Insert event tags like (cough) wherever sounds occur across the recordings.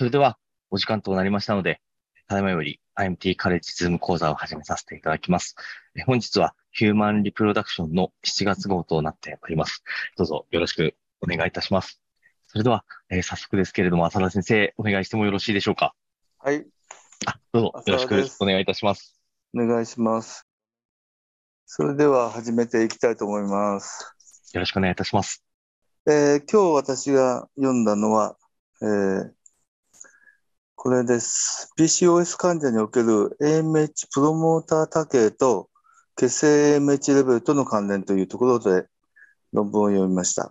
それでは、お時間となりましたので、ただいまより IMT カレッジズーム講座を始めさせていただきます。本日はヒューマンリプロダクションの7月号となっております。どうぞよろしくお願いいたします。それでは、えー、早速ですけれども、浅田先生、お願いしてもよろしいでしょうか？はい。あ、どうぞよろしくお願いいたします。お願いします。それでは始めていきたいと思います。よろしくお願いいたします。えー、今日私が読んだのは、えー、これです。PCOS 患者における AMH プロモーター多形と血清 AMH レベルとの関連というところで論文を読みました。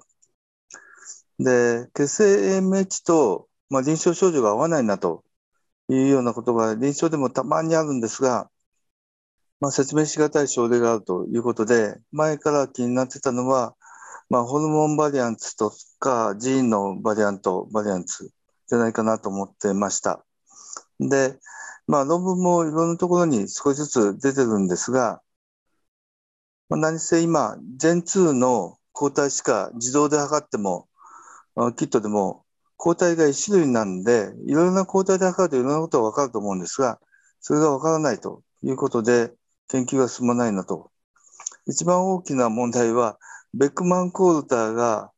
で、血清 AMH と、まあ、臨床症状が合わないなというようなことが臨床でもたまにあるんですが、まあ、説明しがたい症例があるということで、前から気になってたのは、まあ、ホルモンバリアンツとか、ジーンのバリアント、バリアンツじゃないかなと思ってました。で、まあ、論文もいろんなところに少しずつ出てるんですが、まあ、何せ今、全2の抗体しか自動で測っても、キットでも抗体が1種類なんで、いろいろな抗体で測るといろんなことがわかると思うんですが、それがわからないということで、研究が進まないなと。一番大きな問題は、ベックマン・コールターが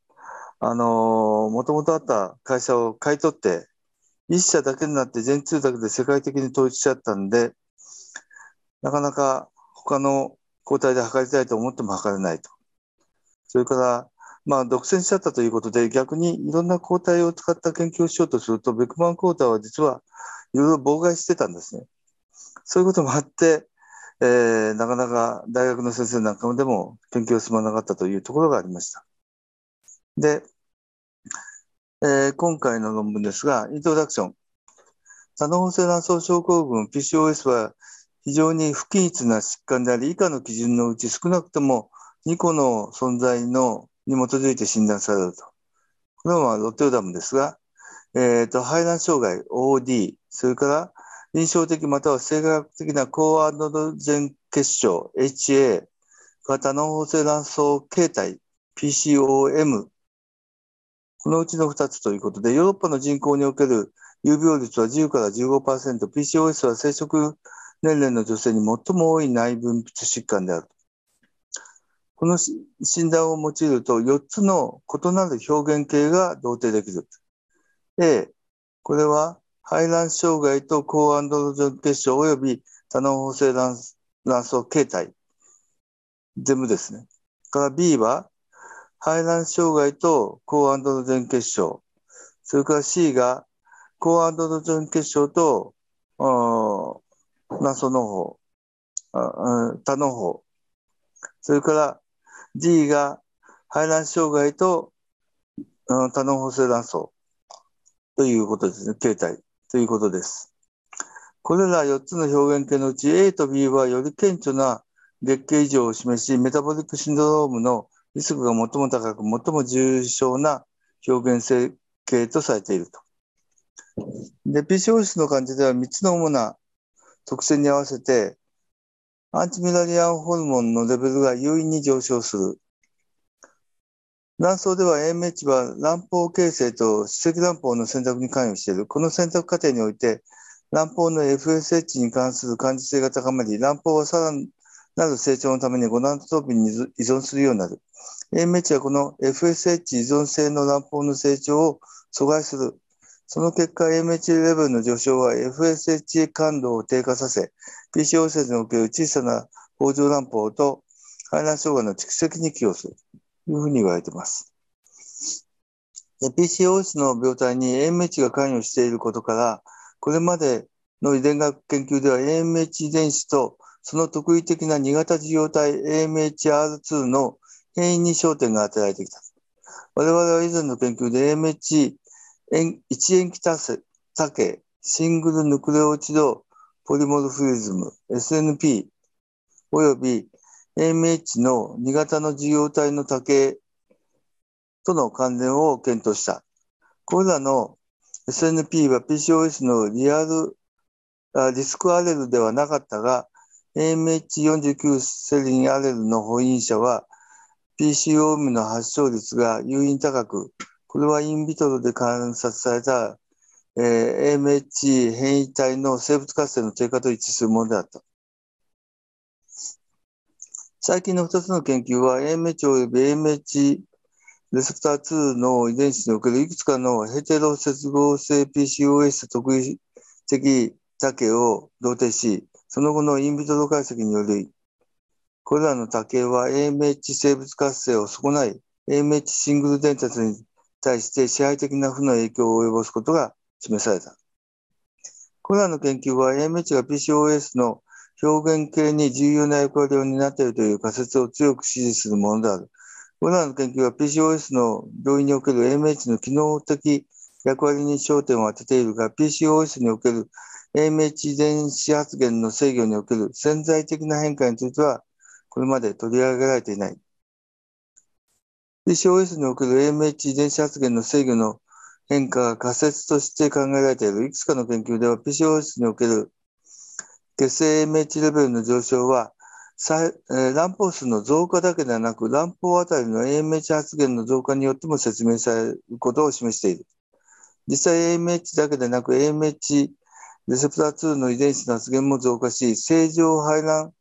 あのもともとあった会社を買い取って、一社だけになって全通だけで世界的に統一しちゃったんで、なかなか他の抗体で測りたいと思っても測れないと。それから、まあ、独占しちゃったということで、逆にいろんな抗体を使った研究をしようとすると、ベックマン抗体は実はいろいろ妨害してたんですね。そういうこともあって、えー、なかなか大学の先生なんかでも研究が進まなかったというところがありました。で、えー、今回の論文ですが、イントロダクション。多脳性卵巣症候群 PCOS は非常に不均一な疾患であり、以下の基準のうち少なくとも2個の存在のに基づいて診断されると。これはロッテルダムですが、えっ、ー、と、排卵障害 OD、それから臨床的または生学的な高アンドロジェン結晶 HA、型脳補正卵巣形態 PCOM このうちの2つということで、ヨーロッパの人口における有病率は10から15%、PCOS は生殖年齢の女性に最も多い内分泌疾患である。この診断を用いると4つの異なる表現形が同定できる。A、これは排卵障害と高アンドロジョン結晶及び多脳補正卵巣形態。全部ですね。から B は排卵障害と高アンドロジェン結晶。それから C が高アンドロジェン結晶と卵巣の胞、多の胞。それから D が排卵障害と多の補正卵巣ということですね。形態ということです。これら4つの表現形のうち A と B はより顕著な月経異常を示し、メタボリックシンドロームのリスクが最も高く、最も重症な表現性系とされていると。で、PCOS の患者では3つの主な特性に合わせて、アンチミラリアンホルモンのレベルが優位に上昇する。卵巣では AMH は卵胞形成と歯石卵胞の選択に関与している。この選択過程において、卵胞の FSH に関する感受性が高まり、卵胞はさらなる成長のためにゴナドトロピンに依存するようになる。AMH はこの FSH 依存性の卵胞の成長を阻害する。その結果、AMH レベルの上昇は FSH 感度を低下させ、PCO 説における小さな包状卵胞と排卵障害の蓄積に寄与するというふうに言われています。PCOS の病態に AMH が関与していることから、これまでの遺伝学研究では AMH 遺伝子とその特異的な2型受容体 AMHR2 の変異に焦点が当てられてきた。我々は以前の研究で AMH 一塩基多系シングルヌクレオチドポリモルフリズム SNP および AMH の2型の受容体の多形との関連を検討した。これらの SNP は PCOS のリアルリスクアレルではなかったが、AMH49 セリンアレルの保因者は PCOM の発症率が誘引高く、これはインビトロで観察されたえー、AMH 変異体の生物活性の低下と一致するものであった。最近の2つの研究は AMH および AMH レセプター2の遺伝子におけるいくつかのヘテロ接合性 PCOS 特異的多形を同定し、その後のインビトロ解析により、これらの多形は AMH 生物活性を損ない AMH シングル伝達に対して支配的な負の影響を及ぼすことが示された。これらの研究は AMH が PCOS の表現系に重要な役割を担っているという仮説を強く支持するものである。これらの研究は PCOS の病院における AMH の機能的役割に焦点を当てているが、PCOS における AMH 遺伝子発現の制御における潜在的な変化については、これまで取り上げられていない。PCOS における AMH 遺伝子発現の制御の変化が仮説として考えられているいくつかの研究では PCOS における血清 AMH レベルの上昇は乱歩数の増加だけではなく、乱歩あたりの AMH 発現の増加によっても説明されることを示している。実際 AMH だけでなく AMH レセプター2の遺伝子の発現も増加し、正常排卵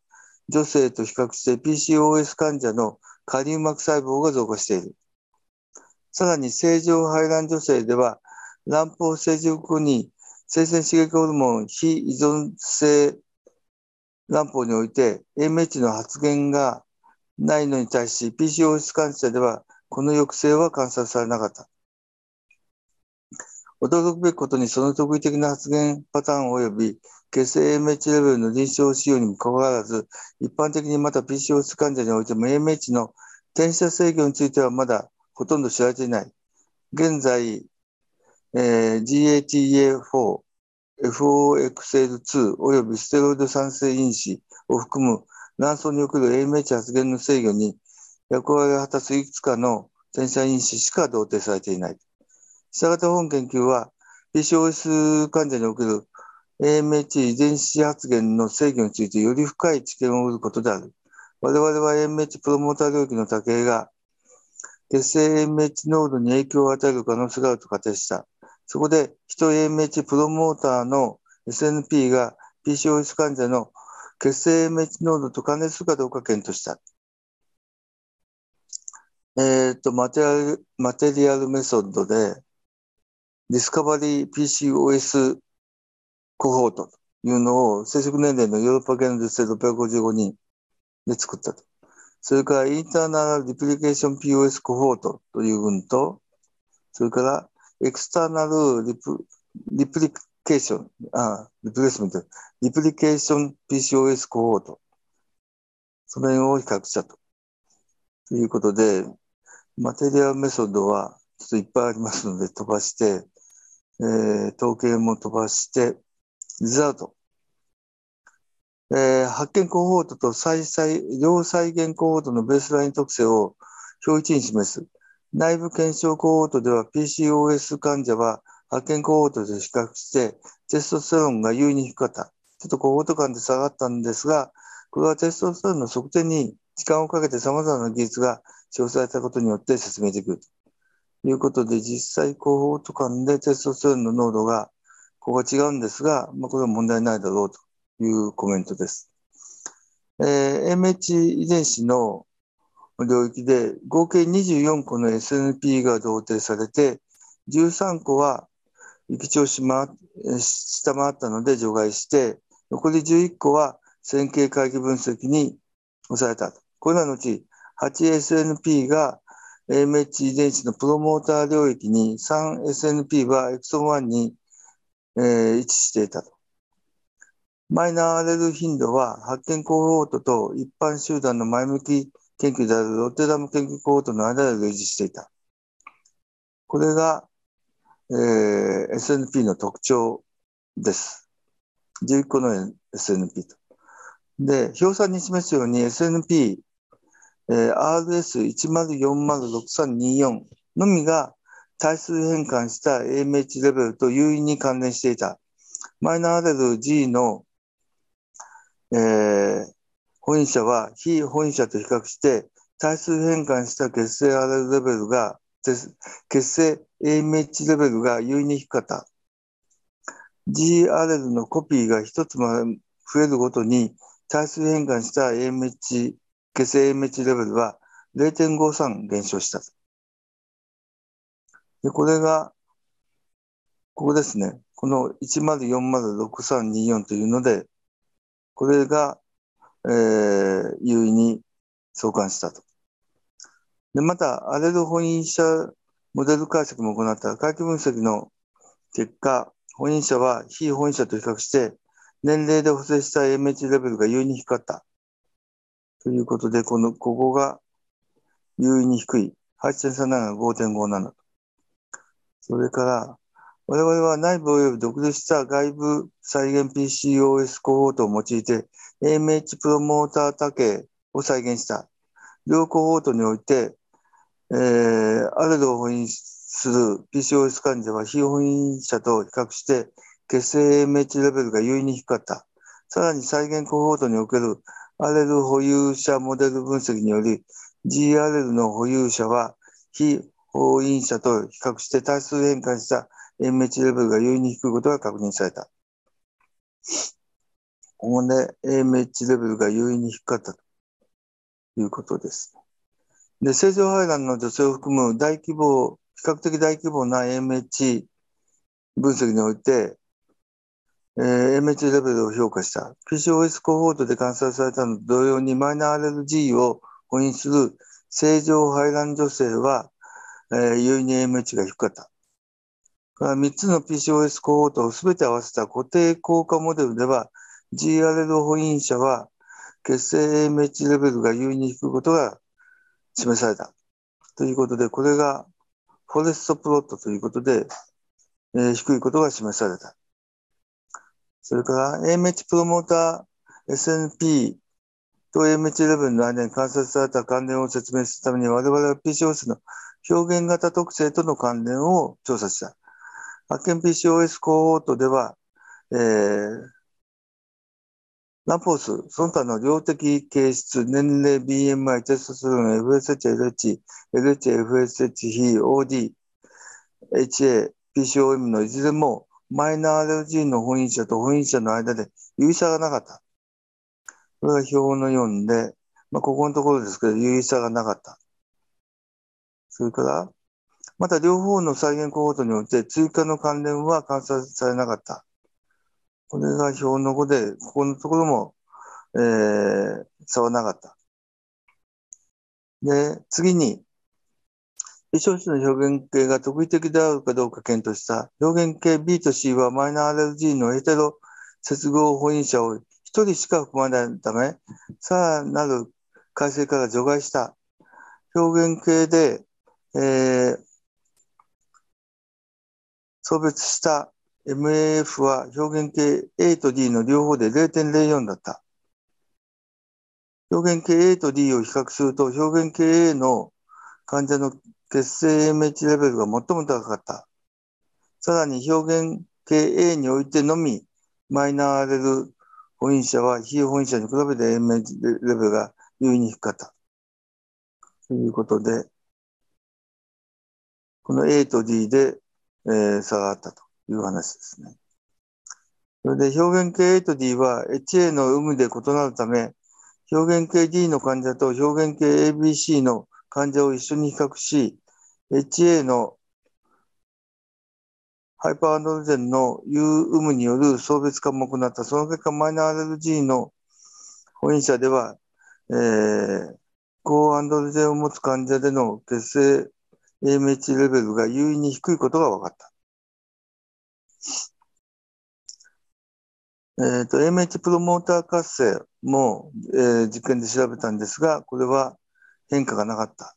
女性と比較して PCOS 患者のカリウマク細胞が増加している。さらに正常排卵女性では、卵胞成熟後に生鮮刺激ホルモン非依存性乱歩において AMH の発現がないのに対し PCOS 患者ではこの抑制は観察されなかった。驚くべきことにその特異的な発現パターン及び血清 AMH レベルの臨床使用にもかかわらず、一般的にまた PCOS 患者においても AMH の転写制御についてはまだほとんど知られていない。現在、えー、GATA4 FOXL2 およびステロイド酸性因子を含む卵巣における AMH 発現の制御に役割を果たすいくつかの転写因子しか同定されていない。したがって本研究は PCOS 患者における AMH 遺伝子発現の制御についてより深い知見を得ることである。我々は AMH プロモーター領域の多形が血清 AMH 濃度に影響を与える可能性があると仮定した。そこで、人 AMH プロモーターの SNP が PCOS 患者の血清 AMH 濃度と関連するかどうか検討した。えっ、ー、と、マテリアル、マテリアルメソッドで、ディスカバリー PCOS コホートというのを、生殖年齢のヨーロッパ系の女性655人で作ったと。それから、インターナルリプリケーション POS コホートという群と、それから、エクスターナルリプリプリケーション、あ、リプレイスメント、リプリケーション PCOS コホート。その辺を比較したと。ということで、マテリアルメソッドはちょっといっぱいありますので飛ばして、えー、統計も飛ばして、リザート。えー、発見コホートと再再、両再現コホートのベースライン特性を表一に示す。内部検証コホートでは PCOS 患者は発見コホートで比較してテストステロンが優位に低かった。ちょっとコホート間で下がったんですが、これはテストステロンの測定に時間をかけて様々な技術が使用されたことによって説明できるいうことで、実際コホート間でテストステロンの濃度がここが違うんですが、まあ、これは問題ないだろうというコメントです。えー、MH 遺伝子の領域で合計24個の SNP が同定されて、13個は域調子下回ったので除外して、残り11個は線形回帰分析に抑えた。これらのうち 8SNP が AMH 遺伝子のプロモーター領域に 3SNP はエクソン1に、えー、位置していたと。マイナーアレル頻度は発見コホートと一般集団の前向き研究であるロッテダム研究コートの間で類似していた。これが、えー、SNP の特徴です。11個の SNP と。で、表参に示すように SNP、えー、RS10406324 のみが対数変換した AMH レベルと優位に関連していた。マイナーアレル G の、えー、本社は非本社と比較して対数変換した血清 RL レベルが、血清 AMH レベルが優位に低かった。GRL のコピーが一つまで増えるごとに対数変換した AMH、血清 AMH レベルは0.53減少した。で、これが、ここですね。この10406324というので、これが、えー、優位に相関したと。で、また、アレル本因者モデル解析も行った回帰分析の結果、本因者は非本因者と比較して、年齢で補正した AMH レベルが優位に低かった。ということで、この、ここが優位に低い。8.37が5.57。それから、我々は内部及び独立した外部再現 PCOS コホートを用いて AMH プロモーター多形を再現した。両コホートにおいて、えー、アルドを封印する PCOS 患者は非封印者と比較して血清 AMH レベルが優位に低かった。さらに再現コホートにおけるアレル保有者モデル分析により GRL の保有者は非封印者と比較して多数変換した MH レベルが優位に低いことが確認された。ここで AMH レベルが優位に低かったということです。で、正常排卵の女性を含む大規模、比較的大規模な AMH 分析において、えー、MH レベルを評価した。PCOS コホートで観察されたのと同様にマイナーアレルギーを保因する正常排卵女性は、えー、優位に MH が低かった。3つの PCOS コホートをすべて合わせた固定効果モデルでは、GRL 保因者は血清 AMH レベルが優位に低いことが示された。ということで、これがフォレストプロットということで、えー、低いことが示された。それから AMH プロモーター SNP と AMH レベルの間に観察された関連を説明するために我々は PCOS の表現型特性との関連を調査した。発見 PCOS コーホートでは、えー、ラポース、その他の量的形質、年齢、BMI、テストステロン、FSH、LH、LH、FSH、非 OD、HA、PCOM のいずれもマイナーアレルギーの本因者と本因者の間で有意差がなかった。これが表の4で、まあ、ここのところですけど、有意差がなかった。それから、また両方の再現コホートにおいて追加の関連は観察されなかった。これが表の5で、ここのところも、えー、差はなかった。で、次に、微小子の表現形が特異的であるかどうか検討した表現形 B と C はマイナーアレルギーのヘテロ接合保因者を1人しか含まないため、さらなる改正から除外した。表現形で、えー、送別した MAF は表現形 A と D の両方で0.04だった。表現形 A と D を比較すると、表現形 A の患者の血清 MH レベルが最も高かった。さらに表現形 A においてのみ、マイナーアレル本因者は非本因者に比べて MH レベルが優位に低かった。ということで、この A と D で、えー、差があったと。いう話ですね。それで表現形 A と D は HA の有無で異なるため、表現形 D の患者と表現形 ABC の患者を一緒に比較し、HA のハイパーアンドロジェンの有有無による送別化も行った。その結果、マイナーアレルギーの保因者では、えー、高アンドロジェンを持つ患者での血清 AMH レベルが優位に低いことが分かった。えっ、ー、と、AMH プロモーター活性も、えー、実験で調べたんですが、これは変化がなかった。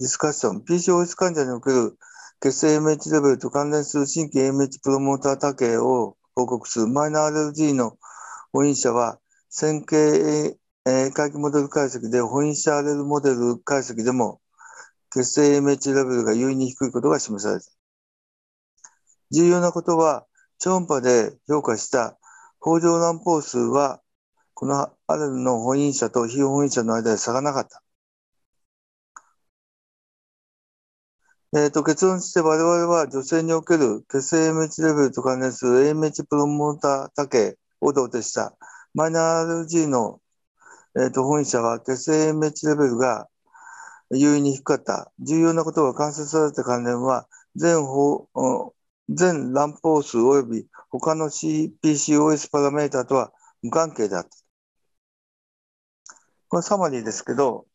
ディスカッション。PCOS 患者における血清 MH レベルと関連する新規 MH プロモーター多形を報告するマイナーアレルギーの保因者は、線形、回帰モデル解析で保因者アレルモデル解析でも血清 MH レベルが優位に低いことが示された。重要なことは、超音波で評価した北条乱歩数は、このアレルの本因者と非本因者の間で差がなかった。えっ、と、結論として我々は女性における血清 AMH レベルと関連する AMH プロモーター多形を同定したマイナー RG の、えー、と本社は血清 AMH レベルが優位に低かった。重要なことが関節された関連は全法全乱歩数及び他の CPCOS パラメータとは無関係であった。これサマリーですけど、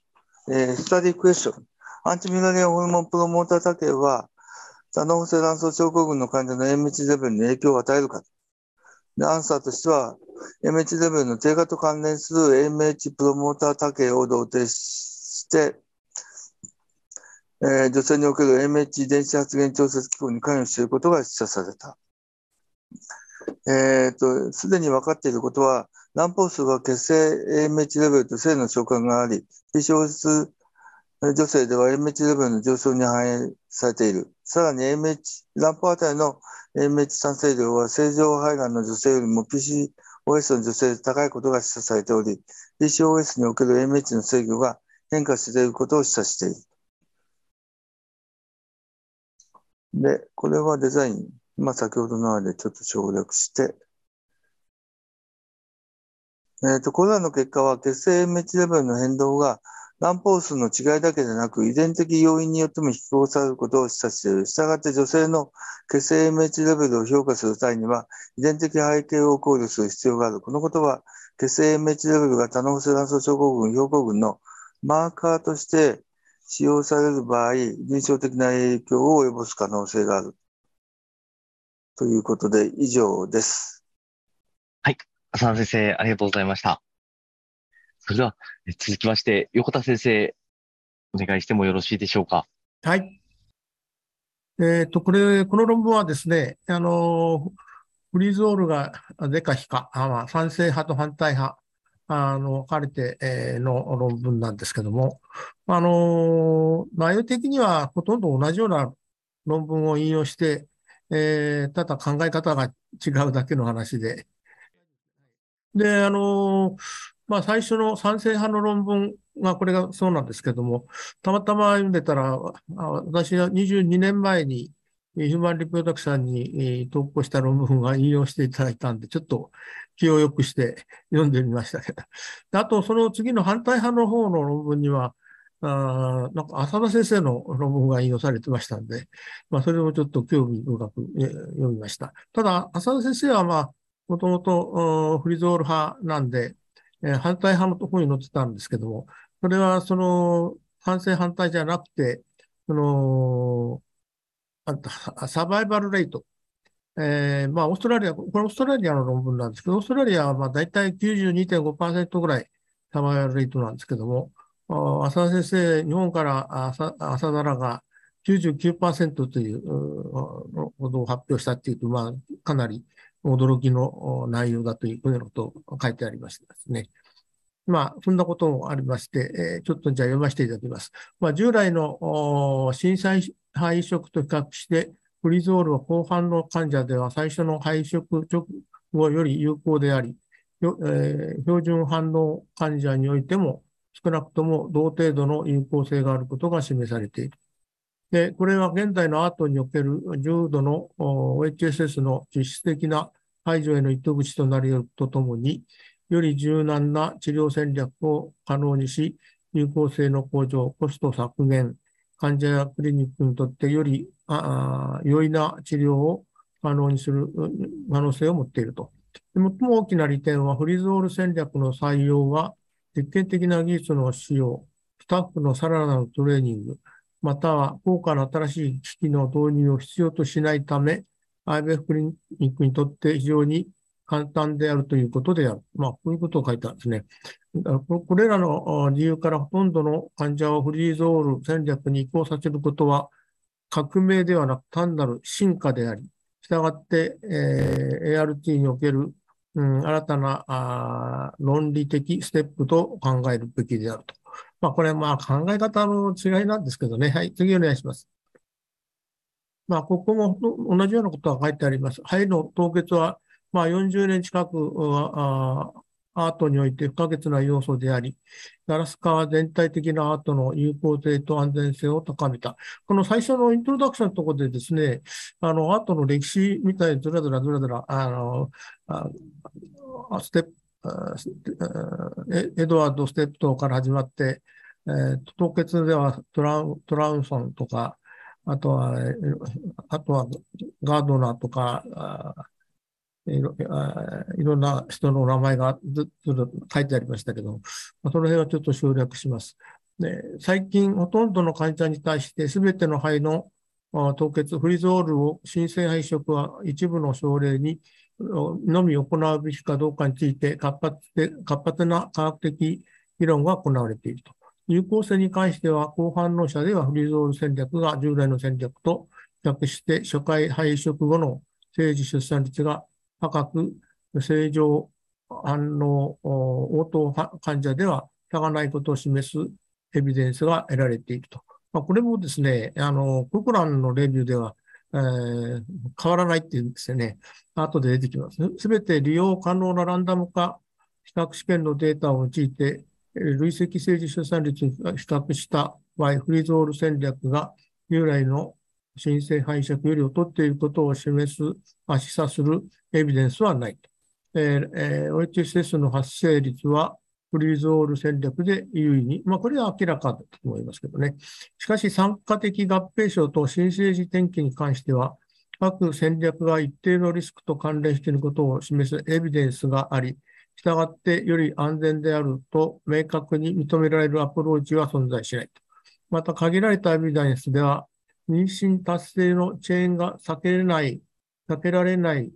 えー、スタディクエスチョン。アンチミラリアホルモンプロモーター多形は、多脳性卵巣症候群の患者の MH レベルに影響を与えるか。で、アンサーとしては、MH レベルの低下と関連する MH プロモーター多形を同定して、えー、女性における MH 電子発現調節機構に関与していることが示唆された。えっ、ー、と、すでに分かっていることは、卵胞数は血清 AMH レベルと性の相関があり、PCOS 女性では MH レベルの上昇に反映されている。さらに MH、卵胞あたりの MH 産生量は正常肺がんの女性よりも PCOS の女性で高いことが示唆されており、PCOS における MH の制御が変化していることを示唆している。で、これはデザイン。まあ、先ほどのようにちょっと省略して、えっ、ー、と、これらの結果は、血清 MH レベルの変動が、卵胞数の違いだけでなく、遺伝的要因によっても引き起こされることを示唆している。したがって女性の血清 MH レベルを評価する際には、遺伝的背景を考慮する必要がある。このことは、血清 MH レベルが多脳性卵巣症候群、標高群のマーカーとして使用される場合、臨床的な影響を及ぼす可能性がある。ということで、以上です。はい。浅田先生、ありがとうございました。それでは、続きまして、横田先生、お願いしてもよろしいでしょうか？はい。えっ、ー、と、これ、この論文はですね、あの、フリーゾールがデか非か、あまあ、賛成派と反対派、あの、分かれて、え、の論文なんですけども、あの、内容的にはほとんど同じような論文を引用して、えー、ただ考え方が違うだけの話で、で、あの、まあ、最初の賛成派の論文がこれがそうなんですけども、たまたま読んでたら、私は22年前にヒューマンリプロダクションに投稿した論文が引用していただいたんで、ちょっと気を良くして読んでみましたけど。あと、その次の反対派の方の論文には、あなんか浅田先生の論文が引用されてましたんで、まあ、それをちょっと興味深く読みました。ただ、浅田先生は、まあ、もともとフリゾール派なんで、えー、反対派のところに載ってたんですけども、それはその反戦反対じゃなくて、その、サバイバルレート。えー、まあ、オーストラリア、これオーストラリアの論文なんですけど、オーストラリアはまあ大体92.5%ぐらいサバイバルレートなんですけども、浅田先生、日本から浅田らが99%ということを発表したっていうと、まあ、かなり驚きの内容だというようなことを書いてありましてですね。まあ、そんなこともありまして、えちょっとじゃあ読ませていただきます。まあ、従来の震災肺移植と比較して、フリゾールは後半の患者では最初の肺移植直後より有効であり、え、標準反応患者においても少なくとも同程度の有効性があることが示されている。で、これは現在のアートにおける重度の OHSS の実質的な排除への糸口となるとともに、より柔軟な治療戦略を可能にし、有効性の向上、コスト削減、患者やクリニックにとってよりあ良いな治療を可能にする可能性を持っていると。最も大きな利点は、フリゾール戦略の採用は、実験的な技術の使用、スタッフのさらなるトレーニング、または高価な新しい機器の導入を必要としないため、IBF クリニックにとって非常に簡単であるということである。まあ、こういうことを書いたんですね。これらの理由からほとんどの患者をフリーゾール戦略に移行させることは革命ではなく単なる進化であり、したがって、えー、ART における、うん、新たなあ論理的ステップと考えるべきであると。まあ、これはまあ考え方の違いなんですけどね。はい、次お願いします。まあ、ここも同じようなことが書いてあります。肺の凍結は、まあ、40年近くあアートにおいて不可欠な要素であり、ガラス化は全体的なアートの有効性と安全性を高めた。この最初のイントロダクションのところでですね、あの、アートの歴史みたいにずらずらずらずら、あの、あステップ、エドワード・ステップトから始まって、凍結ではトラウトラウンソンとか、あとは、あとはガードナーとか、いろいろんな人の名前がずっと書いてありましたけど、その辺はちょっと省略します。で最近、ほとんどの患者に対して、すべての肺の凍結、フリゾールを新生肺色は一部の症例にのみ行うべきかどうかについて活発で活発な科学的議論が行われていると。有効性に関しては、後半の社ではフリーゾール戦略が従来の戦略と比較して、初回肺食後の政治出産率が高く、正常反応応答患者では差がないことを示すエビデンスが得られていると。まあ、これもですね、あの、ククランのレビューでは、えー、変わらないっていうんですよね。後で出てきます。すべて利用可能なランダム化比較試験のデータを用いて、累積政治出産率に比較した場合、フリーゾール戦略が従来の申請拝借より劣っていることを示す、示唆するエビデンスはない。えーえー、OHSS の発生率はフリーゾール戦略で優位に、まあ、これは明らかだと思いますけどね。しかし、参加的合併症と新生児転機に関しては、各戦略が一定のリスクと関連していることを示すエビデンスがあり、従ってより安全であると明確に認められるアプローチは存在しない。また、限られたエビデンスでは、妊娠達成のチェーンが避けれない、避けられない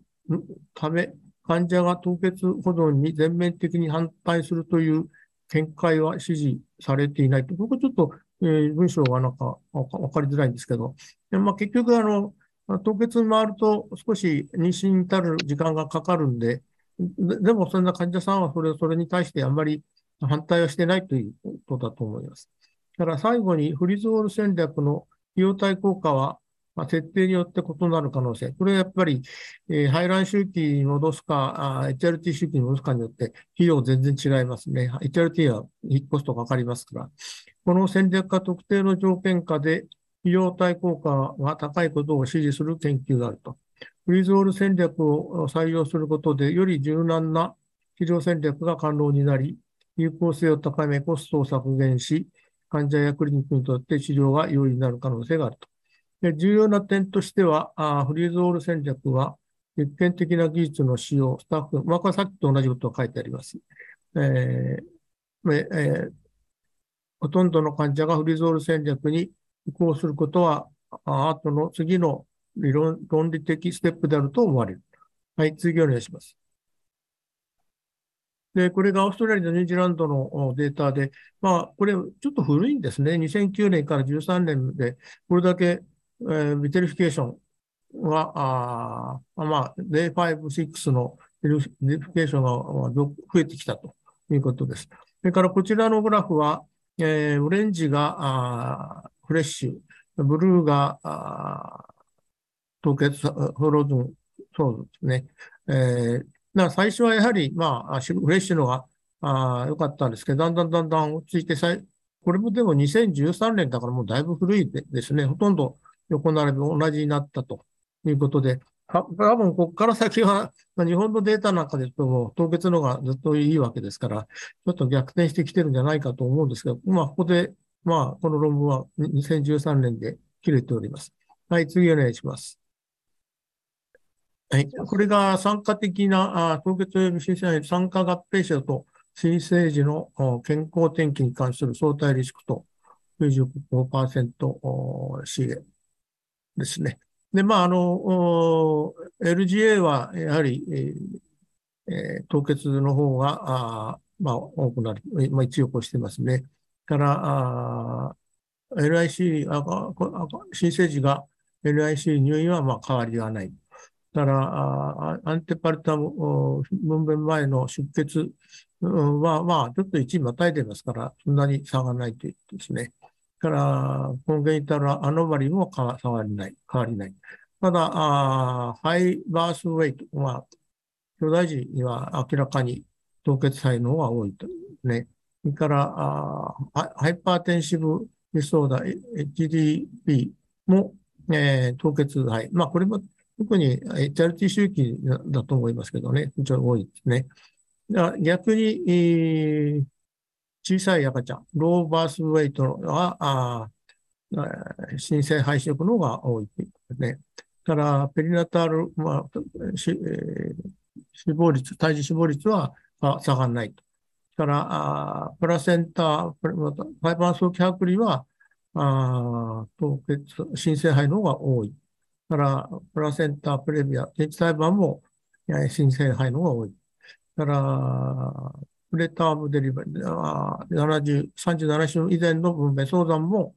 ため、患者が凍結保存に全面的に反対するという見解は支持されていないと。ここちょっと、えー、文章がなんかわかりづらいんですけど、まあ、結局、あの、凍結に回ると少し妊娠に至る時間がかかるんで、でもそんな患者さんはそれそれに対してあんまり反対はしてないということだと思います。だから最後にフリゾール戦略の費用対効果は、まあ、設定によって異なる可能性。これはやっぱり、え、排卵周期に戻すか、HRT 周期に戻すかによって費用全然違いますね。HRT はコストかかりますから。この戦略が特定の条件下で費用対効果が高いことを支持する研究があると。フリーゾール戦略を採用することで、より柔軟な治療戦略が可能になり、有効性を高め、コストを削減し、患者やクリニックにとって治療が容易になる可能性があると。で重要な点としては、あフリーゾール戦略は、実験的な技術の使用、スタッフ、まあ、これさっきと同じことが書いてあります。えーえー、ほとんどの患者が freeze-all 戦略に移行することは、あとの次の理論論理的ステップであると思われる。はい、次お願いします。で、これがオーストラリアとニュージーランドのデータで、まあ、これちょっと古いんですね。2009年から13年で、これだけ、えー、 vitrification が、あまあ、0 5 6のvitrification が増えてきたということです。それからこちらのグラフは、えー、オレンジがあフレッシュ、ブルーがあ凍結 frozen、そうですね。えー、だ最初はやはり、まあ、フレッシュのがあ良かったんですけど、だんだんだんだん落ち着いてさい、これもでも2013年だからもうだいぶ古いですね。ほとんど横並び同じになったということで、多分ここから先は、日本のデータなんかで言うともう凍結のがずっといいわけですから、ちょっと逆転してきてるんじゃないかと思うんですけど、まあ、ここで、まあ、この論文は2013年で切れております。はい、次お願いします。はい。これが参加的な、あ凍結及び新生参加合併者と新生児の健康転機に関する相対リスクと95%資源ですね。で、まあ、あの、LGA はやはり、えー、凍結の方が、あまあ、多くなり、まあ、一応こうしてますね。から、LIC、あ新生児が LIC 入院はまあ変わりはない。から、アンテパルタム分娩前の出血は、まあ、ちょっと一位またいでますから、そんなに差がないということですね。から、コンゲニタルアノマリも変わりない、変わりない。ただ、あハイバースウェイト、まあ、巨大児には明らかに凍結肺の方が多いと。ね。それからあハイパーテンシブディソーダ、HDP も、えー、凍結肺。まあ、これも特に HRT 周期だと思いますけどね、非常に多いですね。逆に、えー、小さい赤ちゃん、ローバースウェイトは、あ新生肺色の方が多いですね。から、ペリナタール、まあしえー、死亡率、胎児死亡率は下がらないと。から、あプラセンタ、ファイバー早期剥離は、あ凍結、新生肺の方が多い。から、プラセンタ、プレビア、電池裁判も、新生肺の方が多い。から、プレタームデリバリー、70 37週以前の分娩相談も、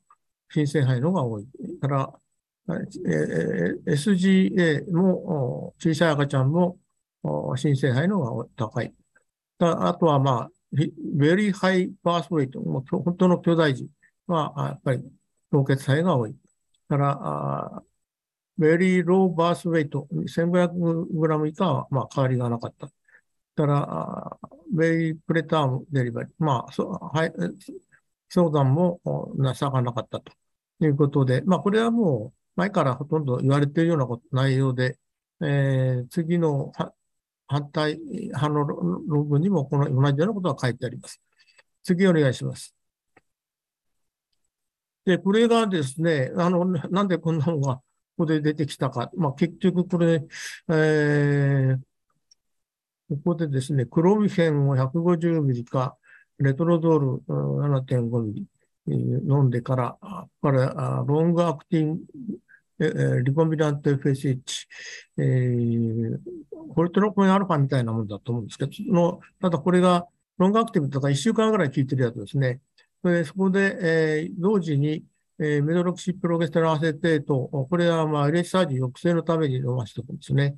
新生肺の方が多い。から、えー、SGA も、小さい赤ちゃんも、新生肺の方が高い。あとは、まあ、ベリーハイバースウェイト、もう本当の巨大児は、やっぱり凍結胚が多い。から、 very low birth weight、1500グラム以下は、まあ、変わりがなかった。から、 very preterm delivery、まあ、そはい、相談もなさがなかったということで、まあ、これはもう前からほとんど言われているような内容で、えー、次の反対派の論文にもこの同じようなことが書いてあります。次お願いします。で、これがですね、あの、なんでこんなのがここで出てきたか。まあ、結局これ、えー、ここでですね、クロミフェンを150ミリか、レトロドール7.5ミリ飲んでから、これ、ロングアクティングリコンビナント FSH、えー、コルトロコンアルファみたいなものだと思うんですけど、のただこれがロングアクティブとか1週間ぐらい効いてるやつですね。それそこで、えー、同時に、えー、メドロキシプロゲステロンアセテート、これはまあ LH サージ抑制のために飲ませておくんですね。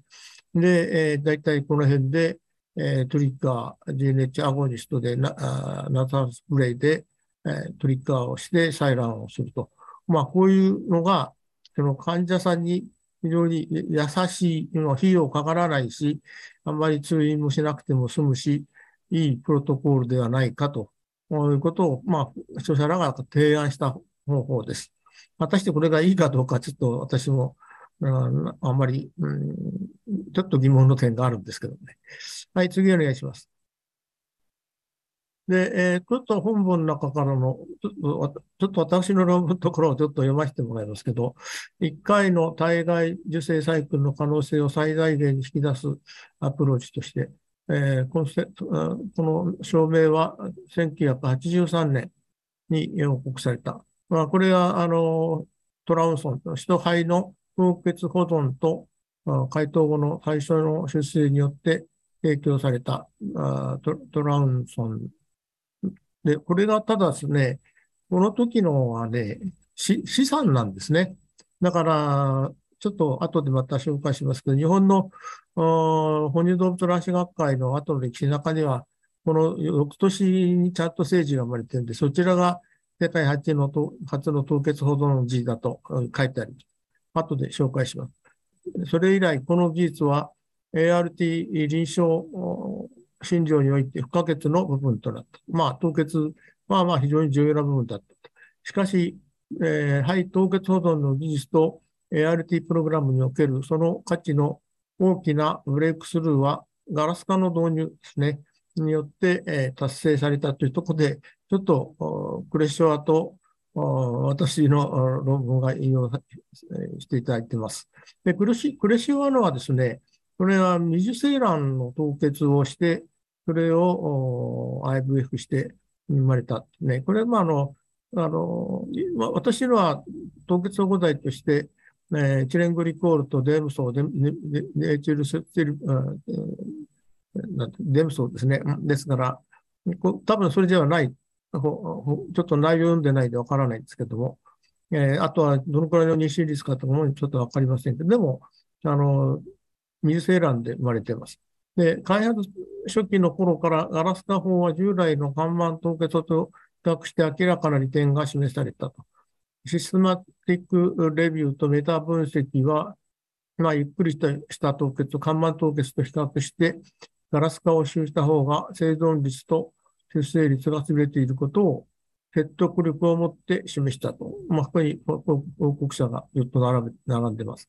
で、えー、大体この辺で、えー、トリッカー、GNH アゴニストでナ、ナタスプレイで、えー、トリッカーをして採卵をすると。まあ、こういうのが、その患者さんに非常に優しい、費用かからないし、あんまり通院もしなくても済むし、いいプロトコールではないかということを、まあ、著者らが提案した方法です。果たしてこれがいいかどうか、ちょっと私も、あんまり、うん、ちょっと疑問の点があるんですけどね。はい、次お願いします。で、えー、ちょっと本文の中からの、ちょっとょっと私の論文のところをちょっと読ませてもらいますけど、1回の体外受精サイクルの可能性を最大限に引き出すアプローチとして、えー、この証明は1983年に報告された。まあ、これは、あの、トラウンソン、使途肺の凍結保存と解凍後の最初の出生によって提供されたトラウンソンで、これがただですね、この時のはね、資産なんですね。だから、ちょっと後でまた紹介しますけど、日本の哺乳動物卵子学会の後の歴史の中には、この翌年にちゃんと政治が生まれてるんで、そちらが世界初の初の凍結保存の時だと書いてあり。後で紹介します。それ以来、この技術は ART 臨床診療において不可欠の部分となった。まあ、凍結はまあ非常に重要な部分だった。しかし、えー、肺凍結保存の技術と ART プログラムにおけるその価値の大きなブレイクスルーはガラス化の導入ですね、によって、えー、達成されたというところで、ちょっとクレショアと私の論文が引用していただいています。でクレシクレシオアノはですね、これは未受精卵の凍結をして、それを IVF して生まれた。ね、これ、まあ、あの、あの、私のは凍結保護剤として、えー、チレングリコールとデムソー、デネエチルセテル、デムソーですね。ですから、多分それではない。ちょっと内容読んでないでわからないんですけども、えー、あとはどのくらいの妊娠率かとかもちょっとわかりませんけど、でも、あの、水精卵で生まれています。で、開発初期の頃からガラス化法は従来の看板凍結と比較して明らかな利点が示されたと。システマティックレビューとメタ分析は、まあ、ゆっくりした凍結と、看板凍結と比較して、ガラス化を使した方が生存率と出生率が優れていることを説得力を持って示したと。まあ、ここに報告者がずっと並べ並んでます。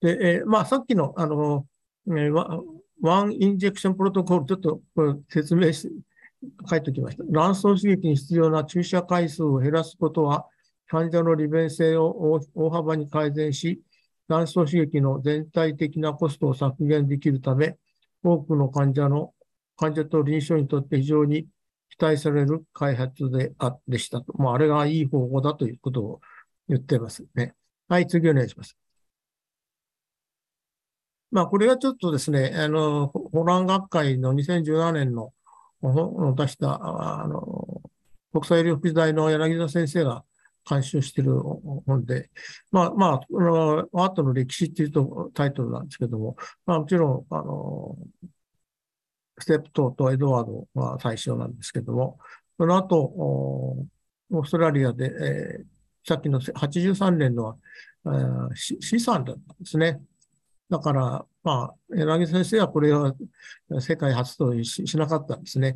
で、えー、まあ、さっきの、あの、えー、ワンインジェクションプロトコル、ちょっとこれ説明し、書いておきました。卵巣刺激に必要な注射回数を減らすことは、患者の利便性を大幅に改善し、卵巣刺激の全体的なコストを削減できるため、多くの患者の、患者と臨床にとって非常に期待される開発であでしたと。まあ、あれがいい方法だということを言ってますね。はい、次お願いします。まあ、これはちょっとですね、あの、ホラン学会の2017年の出した、あの、国際医療福祉大の柳田先生が監修している本で、まあ、まあ、アートの歴史っていうとタイトルなんですけども、まあ、もちろん、あの、ステップトとエドワードは最初なんですけども、その後、オーストラリアで、えー、さっきの83年の、えー、資産だったんですね。だから、まあ、柳先生はこれを世界初としなかったんですね。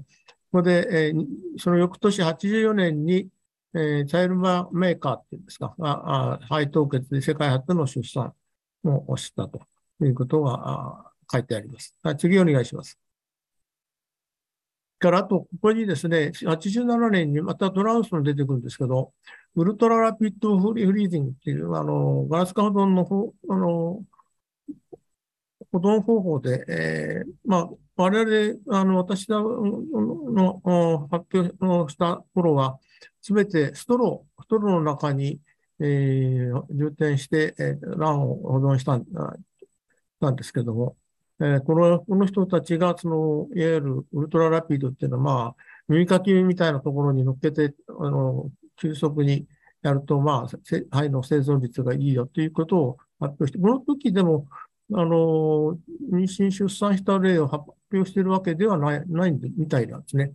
ここで、えー、その翌年84年に、えー、チャイルドメーカーっていうんですか、ああ肺凍結で世界初の出産をしたということが書いてあります。次お願いします。から、あと、ここにですね、87年にまたトランスも出てくるんですけど、ウルトララピッドフリーズングっていう、あの、ガラス化保存の方、あの、保存方法で、えー、まあ、我々、あの、私のの発表をした頃は、すべてストロー、ストローの中に、えー、充填して、えー、卵を保存したんんですけども、え、この、この人たちが、その、いわゆるウルトララピードっていうのは、まあ、耳かきみたいなところに乗っけて、あの、急速にやると、まあ、肺の生存率がいいよということを発表して、この時でも、あの、妊娠出産した例を発表しているわけではない、ないみたいなんですね。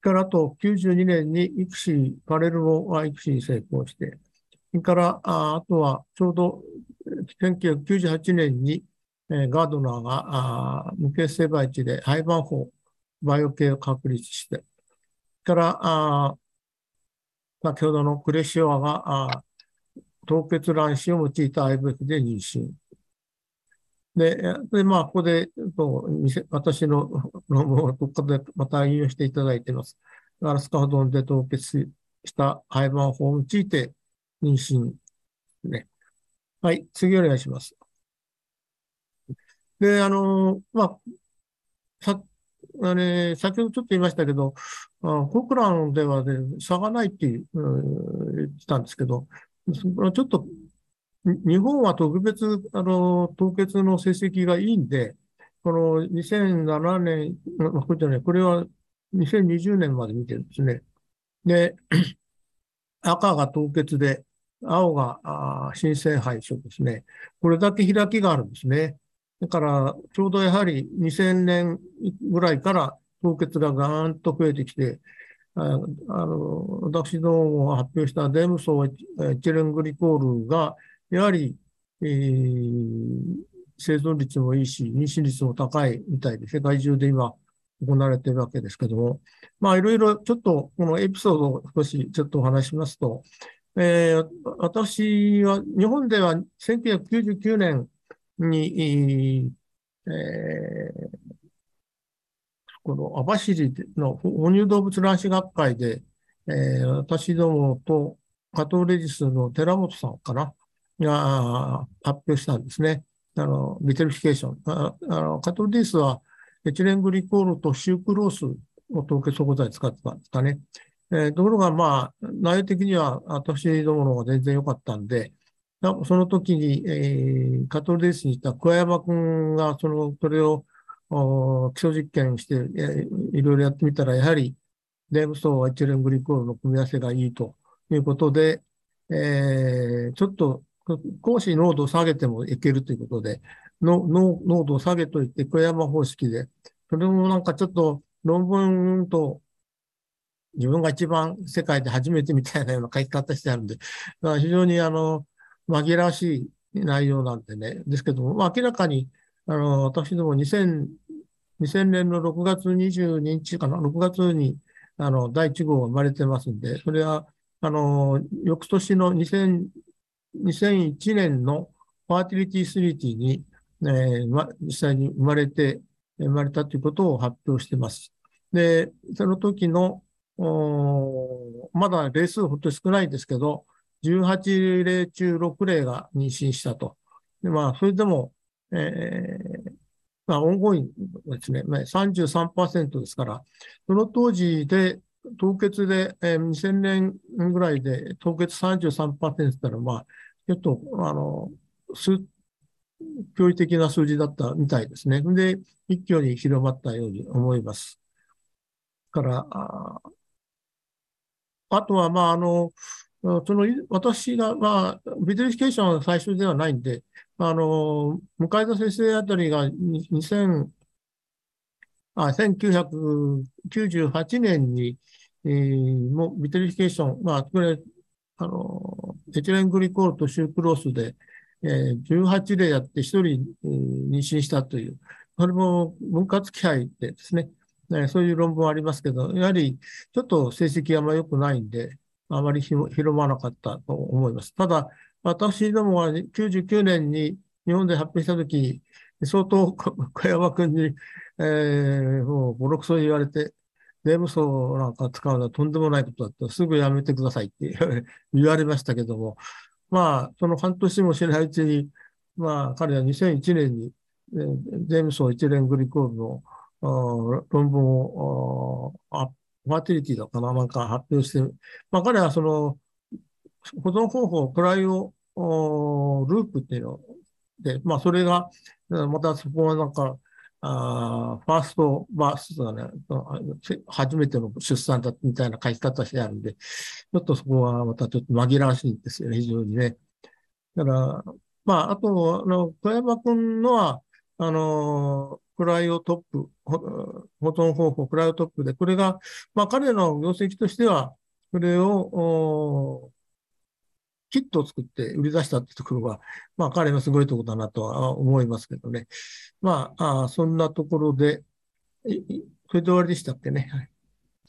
から、あと、92年に育児、パレルの育児に成功して、それから、ああとは、ちょうど、1998年に、え、ガードナーが、あ無血性培地で廃盤法、バイオ系を確立して、から、あ先ほどのクレシオアが、あ凍結卵子を用いた IVF で妊娠。で、でまあ、ここで、と私の論文をここでまた引用していただいています。ガラスカードンで凍結した廃盤法を用いて妊娠。ね。はい、次お願いします。で、あの、まあ、さ、あれ、先ほどちょっと言いましたけど、あコクランでは、ね、差がないって、言ってたんですけど、ちょっと日本は特別、あの、凍結の成績がいいんで、この2007年、これじゃない、これは2020年まで見てるんですね。で、(clears throat) 赤が凍結で、青があ新鮮配色ですね。これだけ開きがあるんですね。だから、ちょうどやはり2000年ぐらいから凍結がガーンと増えてきて、あの私どもが発表したデムソーエチレングリコールが、やはり、えー、生存率もいいし、妊娠率も高いみたいで、世界中で今行われているわけですけども、まあ、いろいろちょっとこのエピソードを少しちょっとお話しますと、えー、私は、日本では1999年に、えー、この網走の哺乳動物卵子学会で、えー、私どもとカトレジスの寺本さんかな、が発表したんですね。あの、ビテルフィケーション。ああのカトルディスはエチレングリコールとシュークロースを凍結素材使ってたんですかね。えー、ところが、まあ、内容的には私どもの方が全然良かったんで、その時に、えー、カトルデスにいた桑山君が、その、それを基礎実験して、いろいろやってみたら、やはり、デームソーエチレングリコールの組み合わせがいいということで、えー、ちょっと少し濃度を下げてもいけるということで、の濃度を下げといて、小山方式で、それもなんかちょっと論文と自分が一番世界で初めてみたいなような書き方してあるんで、非常にあの、紛らわしい内容なんでね。ですけども、明らかに、あの、私ども2000 2000年の6月22日かな、6月にあの第1号が生まれてますんで、それはあの翌年の2000 2001年のファーティリティスリティに、えーま、実際に生まれて、生まれたということを発表してます。で、その時の、まだ例数ほんと少ないですけど、18例中6例が妊娠したと。でまあ、それでも、えー、まあ、オンゴインですね、33%ですから、その当時で、凍結で、えー、2000年ぐらいで凍結33%ったら、まあ、ちょっと、あの、数、驚異的な数字だったみたいですね。で、一挙に広まったように思います。から、ああとは、まあ、あの、その、私が、まあ、 vitrification は最初ではないんで、あの、向田先生あたりが2000、あ、1998年に、えー、も vitrification、まあ、これ、あの、エチレングリコールとシュークロースで、えー、18例やって1人、えー、妊娠したという、それも分割期胚でですね、ね、そういう論文はありますけど、やはりちょっと成績あんま良くないんで、あまり広まなかったと思います。ただ、私どもは99年に日本で発表したとき、相当小山君に、えー、もうボロクソ言われて、税務署なんか使うのはとんでもないことだったすぐやめてくださいって (laughs) 言われましたけども、まあ、その半年もしないうちに、まあ、彼は2001年に、えー、税務署一連グリコールの論文を、あファーティリティだかななんか発表して、まあ、彼はその、保存方法、クライオループっていうので、まあ、それが、またそこはなんか、あファーストバースがね、初めての出産だみたいな書き方してあるんで、ちょっとそこはまたちょっと紛らわしいんですよね、非常にね。だから、まあ、あと、あの、小山君のは、あの、クライオトップ、保存方法、クライオトップで、これが、まあ、彼の業績としては、それを、キットを作って売り出したってところは、まあ彼のすごいところだなとは思いますけどね。まあ、あそんなところで、これで終わりでしたっけね。はい、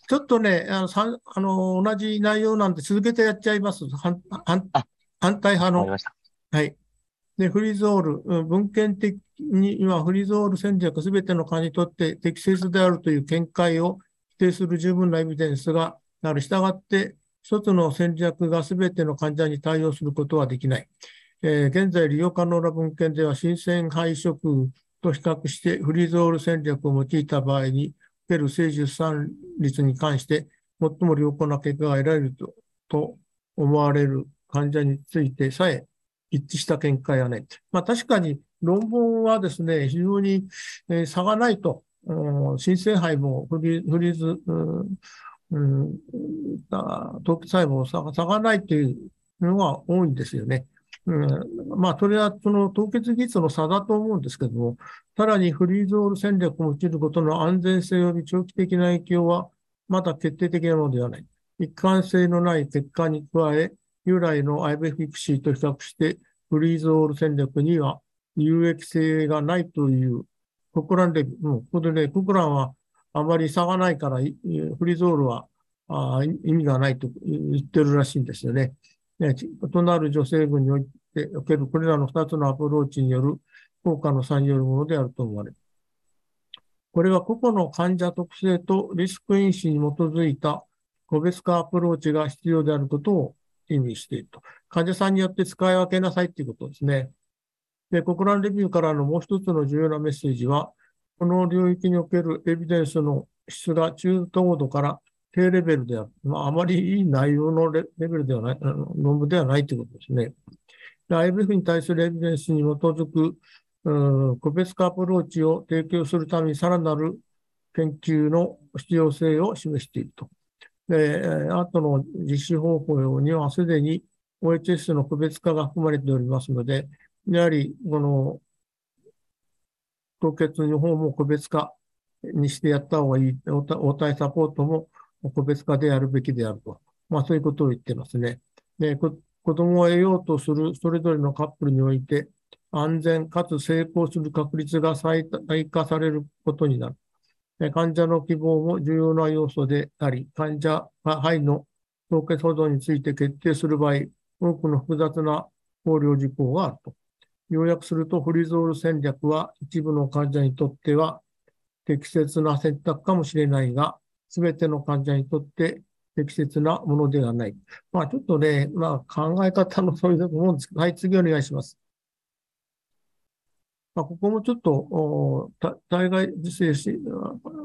ちょっとね、あの、さあの同じ内容なんで続けてやっちゃいます。反反対派の。はい。で、フリーゾール、文献的にはフリーゾール戦略すべての科にとって適切であるという見解を否定する十分なエビデンスがある。従って、一つの戦略がすべての患者に対応することはできない。えー、現在利用可能な文献では新鮮配色と比較してフリーゾール戦略を用いた場合における性出産率に関して最も良好な結果が得られるとと思われる患者についてさえ一致した見解はない。まあ確かに論文はですね、非常に、差がないと。新生肺もフリフリーズ、うん、突起細胞を探がないというのが多いんですよね。うん、まあ、それはその凍結技術の差だと思うんですけども、さらにフリーゾール戦略を用いることの安全性及び長期的な影響はまだ決定的なものではない。一貫性のない結果に加え、由来の IBFXC と比較して、フリーゾール戦略には有益性がないという国乱レビュー。ここでね、国乱はあまり差がないから、フリゾールはあ意味がないと言ってるらしいんですよね。ね異なる女性群においておけるこれらの2つのアプローチによる効果の差によるものであると思われる。これは個々の患者特性とリスク因子に基づいた個別化アプローチが必要であることを意味していると。患者さんによって使い分けなさいということですね。で、国乱レビューからのもう一つの重要なメッセージは、この領域におけるエビデンスの質が中等度から低レベルである。まあ、あまりいい内容のレベルではない、あの論文ではないということですね。IVF に対するエビデンスに基づく、個別化アプローチを提供するためにさらなる研究の必要性を示していると。で、後の実施方法にはすでに OHS の個別化が含まれておりますので、やはり、この凍結の方も個別化にしてやった方がいい。応対サポートも個別化でやるべきであると。まあそういうことを言ってますね。で、子供を得ようとするそれぞれのカップルにおいて、安全かつ成功する確率が最大化されることになる。患者の希望も重要な要素であり、患者が肺の凍結保存について決定する場合、多くの複雑な考慮事項があると。要約すると、フリゾール戦略は一部の患者にとっては適切な選択かもしれないが、すべての患者にとって適切なものではない。まあ、ちょっとね、まあ、考え方のそういうと思うんですけど、はい、次お願いします。まあ、ここもちょっと、体外受精し、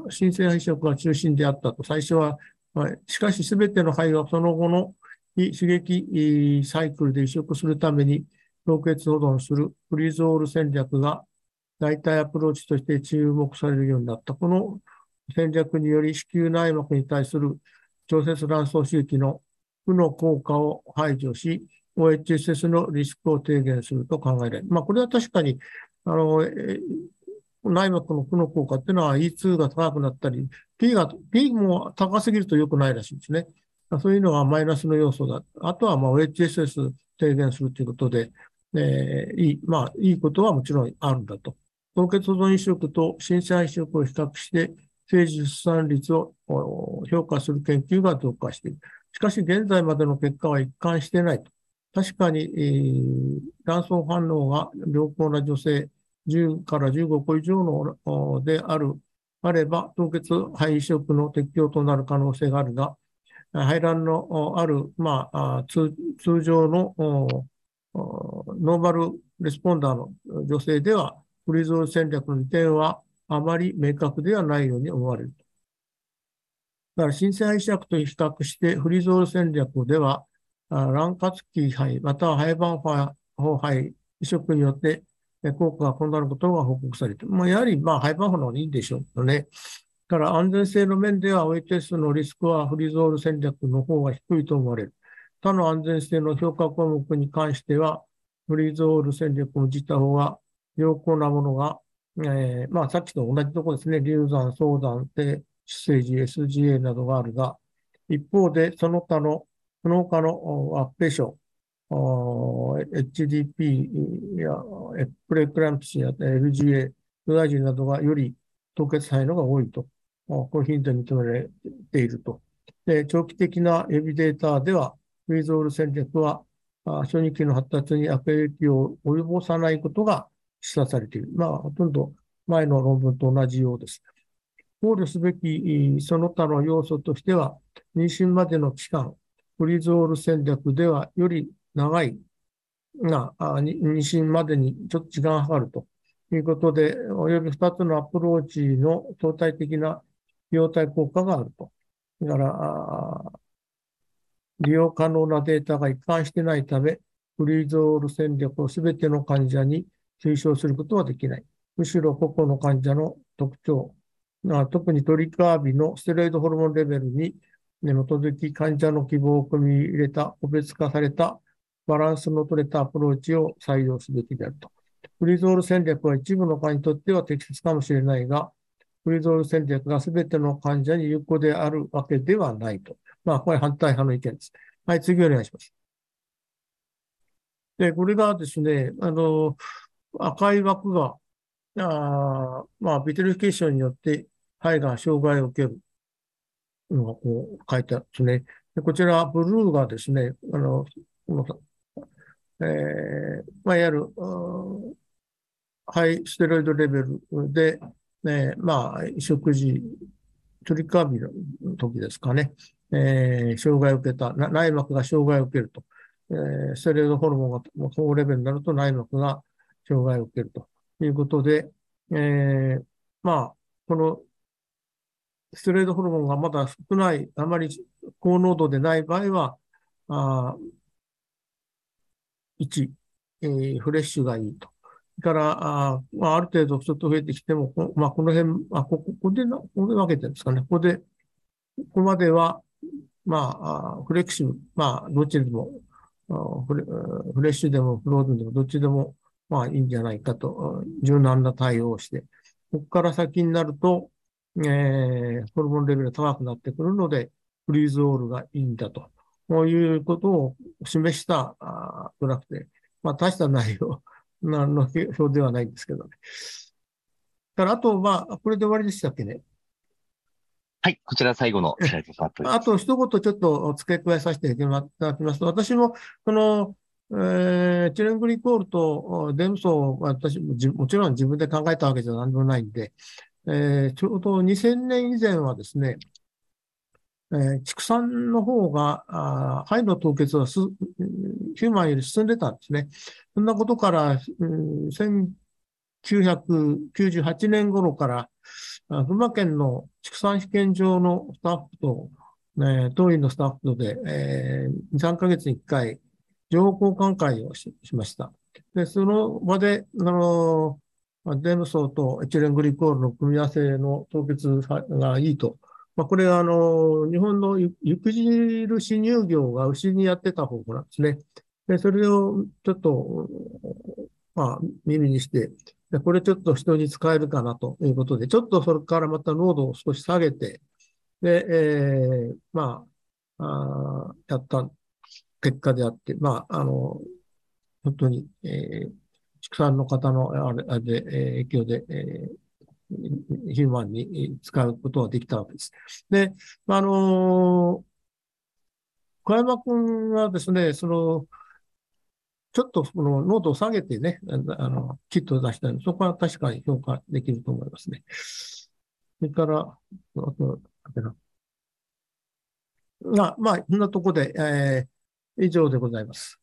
新生肺色が中心であったと。最初は、まあ、しかしすべての肺はその後の刺激サイクルで移植するために凍結保存するフリゾール戦略が代替アプローチとして注目されるようになった。この戦略により子宮内膜に対する調節卵巣周期の負の効果を排除し、OHSS のリスクを低減すると考えられる。まあ、これは確かに、あの、内膜の負の効果っていうのは E2 が高くなったり、P が、P も高すぎると良くないらしいんですね。そういうのがマイナスの要素だ。あとは、まあ、OHSS 低減するということで、えー、いい、まあ、いいことはもちろんあるんだと。凍結保存移植と新生移植を比較して、生児出産率を評価する研究が増加している。しかし、現在までの結果は一貫してないと。確かに、えー、卵巣反応が良好な女性10から15個以上のである、あれば、凍結肺移植の適用となる可能性があるが、排卵のある、まあ、通常のnormal responder の女性では、 freeze-all 戦略の利点はあまり明確ではないように思われる。だから、新鮮胚移植と比較して、 freeze-all 戦略では、卵割期胚、または胚盤胞胚移植によって効果が異なることが報告されて、まあ、やはり、まあ、胚盤胞の方がいいんでしょうね。から安全性の面では OHSS のリスクは freeze-all 戦略の方が低いと思われる。他の安全性の評価項目に関しては、フリーゾール戦略をじった方が良好なものがえー、まあ、さっきと同じところですね、流産、早産、低出生時、SGA などがあるが、一方で、その他の、その他のアップレーション、HDP やプレクランプシーや LGA、ユダジンなどがより凍結肺のが多いと、このヒントに認められていると。で長期的なエビデータでは、ウィゾール戦略は、初任期の発達に悪影響を及ぼさないことが示唆されている。まあ、ほとんど前の論文と同じようです。考慮すべきその他の要素としては、妊娠までの期間、フリゾール戦略ではより長いが、妊娠までにちょっと時間がかかるということで、および2つのアプローチの相対的な費用対効果があると。だから、利用可能なデータが一貫してないため、フリーゾール戦略をすべての患者に推奨することはできない。むしろ個々の患者の特徴、特にトリカービのステロイドホルモンレベルに基づき患者の希望を組み入れた個別化されたバランスの取れたアプローチを採用すべきであると。フリーゾール戦略は一部の患者にとっては適切かもしれないが、freeze-all 戦略が全ての患者に有効であるわけではないと。まあ、これ反対派の意見です。はい、次お願いします。で、これがですね、あの、赤い枠が、あまあ、 vitrification によって胚が障害を受けるのがこう書いてあるんですね。でこちら、ブルーがですね、あの、えー、まあ、いわゆる、ハイステロイドレベルで、ね、まあ、食事、トリカービの時ですかね、えー、障害を受けた、内膜が障害を受けると、えー、ステロイドホルモンが高レベルになると内膜が障害を受けるということで、えー、まあ、このステロイドホルモンがまだ少ない、あまり高濃度でない場合は、あ1、えー、フレッシュがいいと。から、あまあ、ある程度ちょっと増えてきても、こまあ、この辺、あこここでな、ここで分けてるんですかね。ここで、ここまでは、まあ、フレキシブル、まあ、どっちでもフレ、フレッシュでもフローズンでもどっちでもまあいいんじゃないかと、柔軟な対応をして、ここから先になると、えー、ホルモンレベルが高くなってくるので、フリーズオールがいいんだと、こういうことを示したあグラフで、まあ大した内容何の表ではないんですけどね。だからあと、まあ、これで終わりでしたっけね。はい、こちら最後のスライドとなっております。あと一言ちょっと付け加えさせていただきますと、私も、この、えー、チレングリコールとデムソー、私ももちろん自分で考えたわけじゃ何でもないんで、えー、ちょうど2000年以前はですね、えー、畜産の方が、あ肺の凍結はすヒューマンより進んでたんですね。そんなことから、うん、1998年頃から、群馬県の畜産試験場のスタッフと、ね、当院のスタッフとで、えー、2、3ヶ月に1回、情報交換会をしました。で、その場で、あの、デムソーとエチレングリコールの組み合わせの凍結がいいと。まあ、これは、あの、日本の肉汁飼乳業が牛にやってた方法なんですね。で、それをちょっと、まあ、耳にして、でこれちょっと人に使えるかなということで、ちょっとそれからまた濃度を少し下げて、で、えー、まあ、あやった結果であって、まあ、あの、本当に、えー、畜産の方のあれあれで、えー、影響で、えー、ヒューマンに使うことができたわけです。で、あのー、小山君はですね、その、ちょっとその濃度を下げてね、あの、キットを出したいそこは確かに評価できると思いますね。それから、あと、あまあ、こんなところで、えー、以上でございます。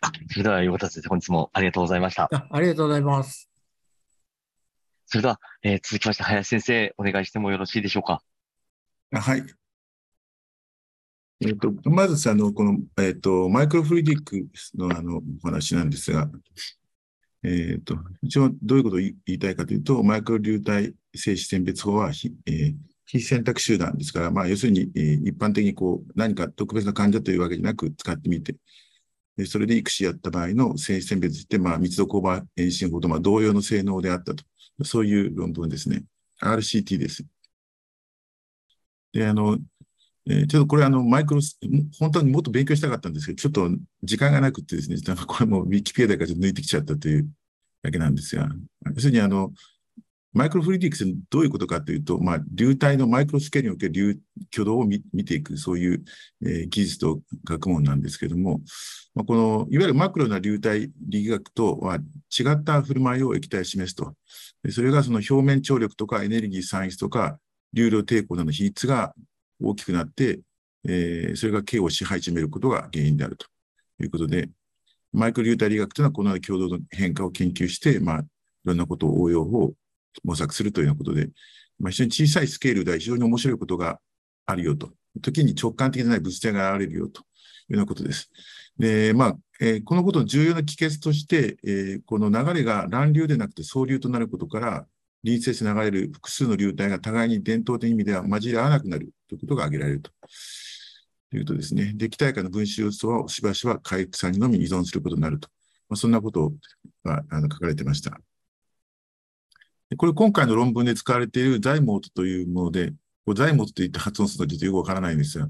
あ、それでは、横田先生、本日もありがとうございました。あありがとうございます。それでは、えー、続きまして、林先生、お願いしてもよろしいでしょうか？はい。えっと、まずあの、この、えっと、マイクロフルーディックスのあの、お話なんですが、えっと、一応どういうことを言いたいかというと、マイクロ流体性子選別法は、えー、非選択集団ですから、まあ、要するに、えー、一般的にこう、何か特別な患者というわけじゃなく使ってみて、でそれで育児やった場合の性子選別って、まあ、密度勾配遠心法とまあ同様の性能であったと。そういう論文ですね。RCT です。で、あの、えー、ちょっとこれあの、マイクロ、本当にもっと勉強したかったんですけど、ちょっと時間がなくてですね、これもウィキペディアから抜いてきちゃったというだけなんですが、要するにあの、マイクロフルーディクスどういうことかというと、まあ、流体のマイクロスケールにおける流挙動を見ていく、そういう、えー、技術と学問なんですけども、まあ、この、いわゆるマクロな流体力学とは違った振る舞いを液体を示すと。それがその表面張力とかエネルギー産出とか、流量抵抗などの比率が大きくなって、えー、それが径を支配締めることが原因であるということで、マイクロ流体理学というのはこのような共同の変化を研究して、まあ、いろんなことを応用を模索するというようなことで、まあ、非常に小さいスケールでは非常に面白いことがあるよと。時に直感的でない物体が現れるよというようなことです。で、まあ、えー、このことの重要な帰結として、えー、この流れが乱流でなくて総流となることから、隣接流れる複数の流体が互いに伝統的意味では混じり合わなくなるということが挙げられると。いうとですね、で気体化の分子要素はしばしば回復さにのみ依存することになると。まあ、そんなことがあの書かれてました。これ今回の論文で使われているザイモートというもので、これザイモートと言って発音するのはちょっとよくわからないんですが、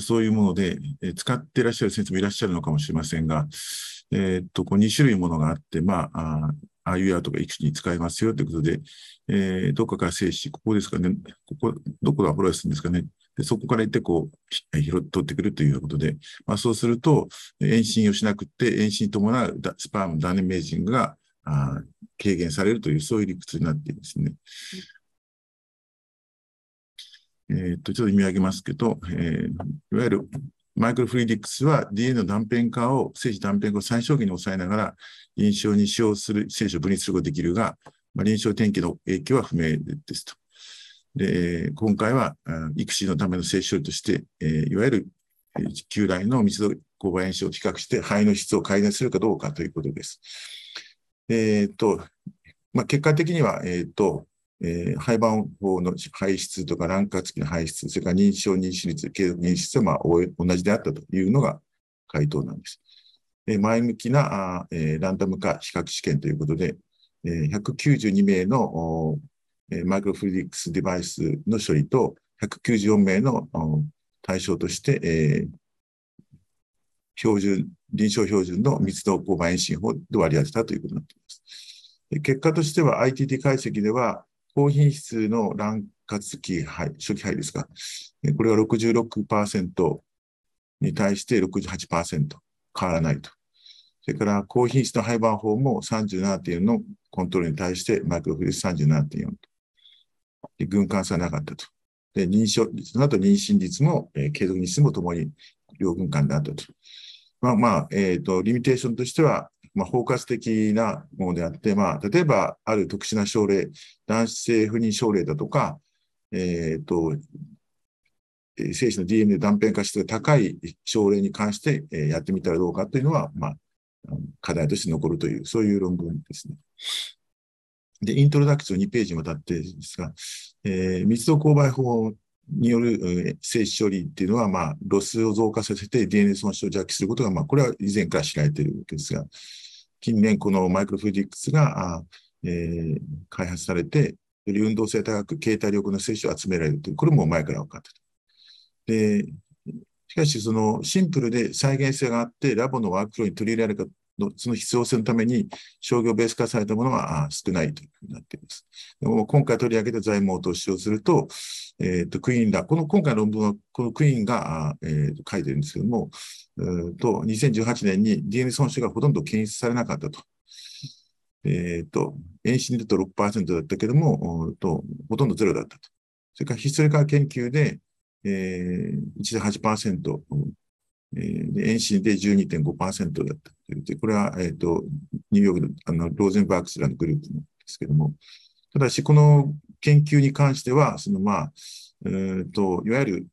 そういうもので、え使っていらっしゃる先生もいらっしゃるのかもしれませんが、えー、っと、こう2種類ものがあって、まあ、ああいうやとかいくつに使えますよということで、えー、どっかから静止、ここですかね、ここ、どこがフォローするんですかね。でそこから行って、こう、拾って取ってくるということで、まあ、そうすると、遠心をしなくて、遠心に伴うスパーム、ダネメージングがあ軽減されるという、そういう理屈になっていますね。えー、と、ちょっと読み上げますけど、えー、いわゆるマイクロフリーディックスは DNA の断片化を、精子断片化を最小限に抑えながら、臨床に使用する、精子を分離することができるが、まあ、臨床転機の影響は不明ですと。で、今回は、育児のための精子処理として、えー、いわゆる旧来の密度勾配炎症を比較して肺の質を改善するかどうかということです。えっ、と、まあ、結果的には、えっ、と、えー、廃盤法の排出とか卵化付きの排出、それから認知症妊娠率、継続妊娠率はまあ同じであったというのが回答なんです。えー、前向きなあ、えー、ランダム化比較試験ということで、えー、192名のえー、マイクロフルディックスデバイスの処理と194名の対象として、えー標準、臨床標準の密度勾配遠心法で割り当てたということになっています。結果としては ITT 解析では、高品質の卵活期肺、初期肺ですか。これは66%に対して68%変わらないと。それから高品質の廃盤法も37.4のコントロールに対してマイクロフリス37.4と。で軍艦差なかったと。で、認証、その後妊娠率も、えー、継続日数もともに両軍艦であったと。まあまあ、えっ、ー、と、リミテーションとしては、まあ、包括的なものであって、まあ、例えば、ある特殊な症例、男性不妊症例だとか、えっ、ー、と、精子の DNA 断片化質が高い症例に関して、えやってみたらどうかというのは、まあ、課題として残るという、そういう論文ですね。で、イントロダクション2ページにわたってですが、えー、密度勾配法による精子処理っていうのは、まあ、ロスを増加させて DNA 損傷を弱気することが、まあ、これは以前から知られているわけですが、近年このマイクロフルディックスが、えー、開発されて、より運動性高く携帯力の精子を集められるという、これも前から分かってた。で、しかし、そのシンプルで再現性があって、ラボのワークフローに取り入れられるかのその必要性のために商業ベース化されたものは少ないというふうになっています。でも今回取り上げた財務を投資をすると、えっ、ー、と、クイーンだ、この今回の論文は、このクイーンが、えー、と書いてるんですけども、と2018年に DNA 損傷がほとんど検出されなかったと。えっ、ー、と、遠心だと6%だったけども、とほとんどゼロだったと。それからヒストリカー研究で、えー、1.8%、えー、遠心で12.5%だったという。これは、えっ、ー、と、ニューヨークのあのローゼンバーグスらのグループなんですけども、ただし、この研究に関しては、そのまあ、えーと、いわゆる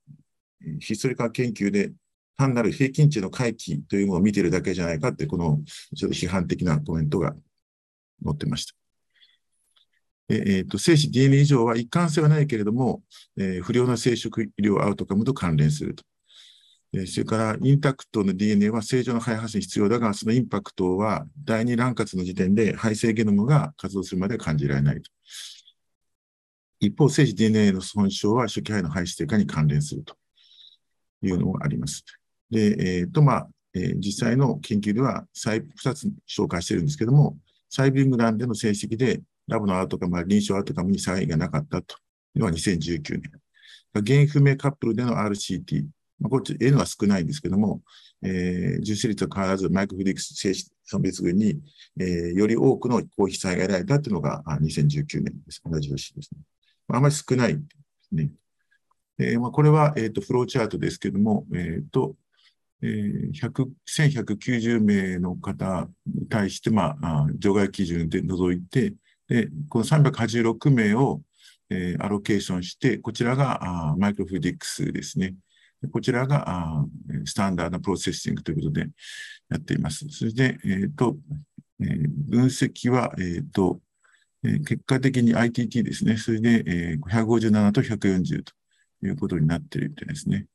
ヒストリカ研究で単なる平均値の回帰というものを見てるだけじゃないかって、このちょっと批判的なコメントが載ってました。えーと、精子 DNA 以上は一貫性はないけれども、えー、不良な生殖医療アウトカムと関連すると。それから、インタクトの DNA は正常の肺発に必要だが、そのインパクトは第二卵活の時点で肺性ゲノムが活動するまで感じられないと。一方、精子 DNA の損傷は初期肺の肺質低下に関連するというのがあります。で、えっ、ー、と、まあ、えー、実際の研究では2つ紹介してるんですけども、サイビングランでの成績でラボのアウトカム臨床アウトカムに差異がなかったというのは2019年。原因不明カップルでの RCT。まあ、こっち N は少ないんですけども、えー、重視率は変わらずマイクロフリックス性質損別群に、えー、より多くの公費災害が得られたというのが2019年です。同じ年ですね。まあ、あまり少ないですね。えーまあ、これは、えーと、フローチャートですけども、えーとえー、1190名の方に対して、まあ、除外基準で除いて、で、この386名を、えー、アロケーションして、こちらがあマイクロフィディックスですね。こちらがあスタンダードプロセッシングということでやっています。それで、えーとえー、分析は、えーとえー、結果的に ITT ですね。それで、えー、157と140ということになっているみたいですね。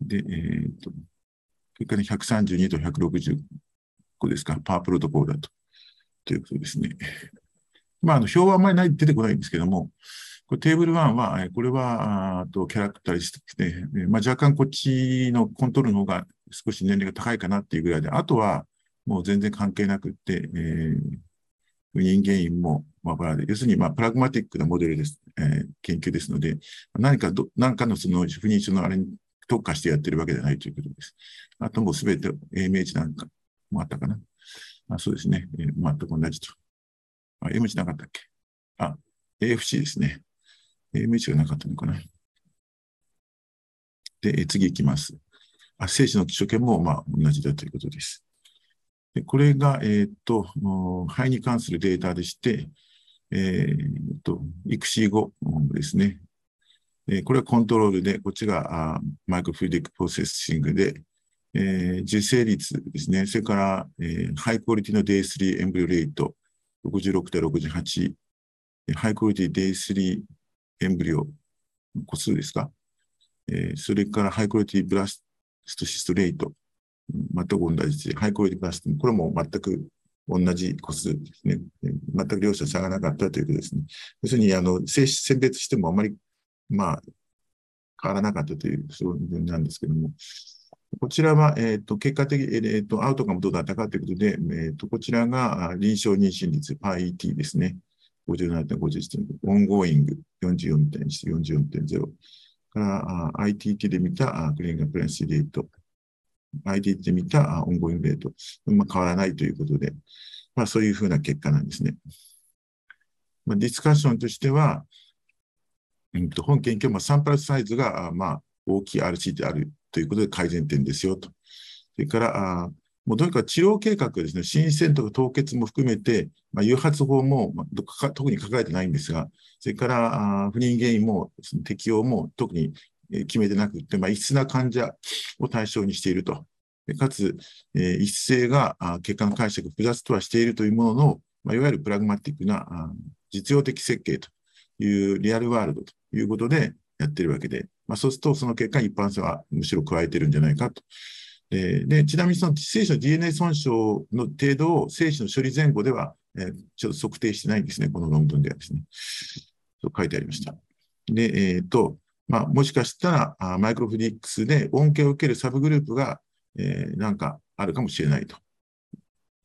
で、えーと、結果に132と165ですか、パープロトコールだと。ということですね。まあ、あの表はあんまりない出てこないんですけども、これテーブル1は、これは、あとキャラクターリスティックで、まあ、若干こっちのコントロールの方が少し年齢が高いかなっていうぐらいで、あとはもう全然関係なくって、えー、人間因もまばらで、要するに、まあ、プラグマティックなモデルです、えー、研究ですので、何かど、何かのその不妊症のあれに特化してやってるわけではないということです。あともうすべて AMH なんかもあったかな。あそうですね。え、全く同じと。あ、M 値なかったっけ？あ、AFC ですね。M 値がなかったのかな。で、次いきます。あ、精子の基礎圏も、まあ、同じだということです。でこれが、えっ、と、胚に関するデータでして、えっ、と、育児後ですね。えこれはコントロールで、こっちがあ microfluidic processing で、えー、受精率ですね。それから、えー、 high quality の Day3 embryo rate、66.68、 high quality Day3 エンブリオ個数ですか、えー、それからハイクオリティブラストシストレート、全く同じで、ハイクオリティブラスト、これも全く同じ個数ですね。全く両者差がなかったということですね。要するに、あの、選別してもあまり、まあ、変わらなかったという、そういう分なんですけども。こちらは、えっ、ー、と、結果的、えっ、ー、と、アウトカムどうだったかということで、えっ、ー、と、こちらが臨床妊娠率、パイ ET ですね。57.51点、 ongoing 44.1、44.0から、ITT で見た clinical pregnancy rate、ITT で見た ongoing rate、まあ、変わらないということで、まあ、そういうふうな結果なんですね。まあ、ディスカッションとしては、うん、と本研究はサンプルサイズが、まあ、大きい RCT であるということで改善点ですよと。それから、あもうとにかく治療計画ですね、新鮮とか凍結も含めて、まあ、誘発法も、まあ、特に書かれてないんですが、それからあ不妊原因も、適用も特に決めてなくて、まあ、異質な患者を対象にしていると。かつ、え、一性が結果の解釈複雑とはしているというものの、まあ、いわゆるプラグマティックな実用的設計というリアルワールドということでやってるわけで、まあ、そうするとその結果一般性はむしろ加えてるんじゃないかと。ででちなみにその精子の DNA 損傷の程度を精子の処理前後では、えー、ちょっと測定してないんですね、この論文ではですね。と書いてありました。で、えっ、ー、と、まあ、もしかしたらマイクロフィディックスで恩恵を受けるサブグループが、えー、なんかあるかもしれないと。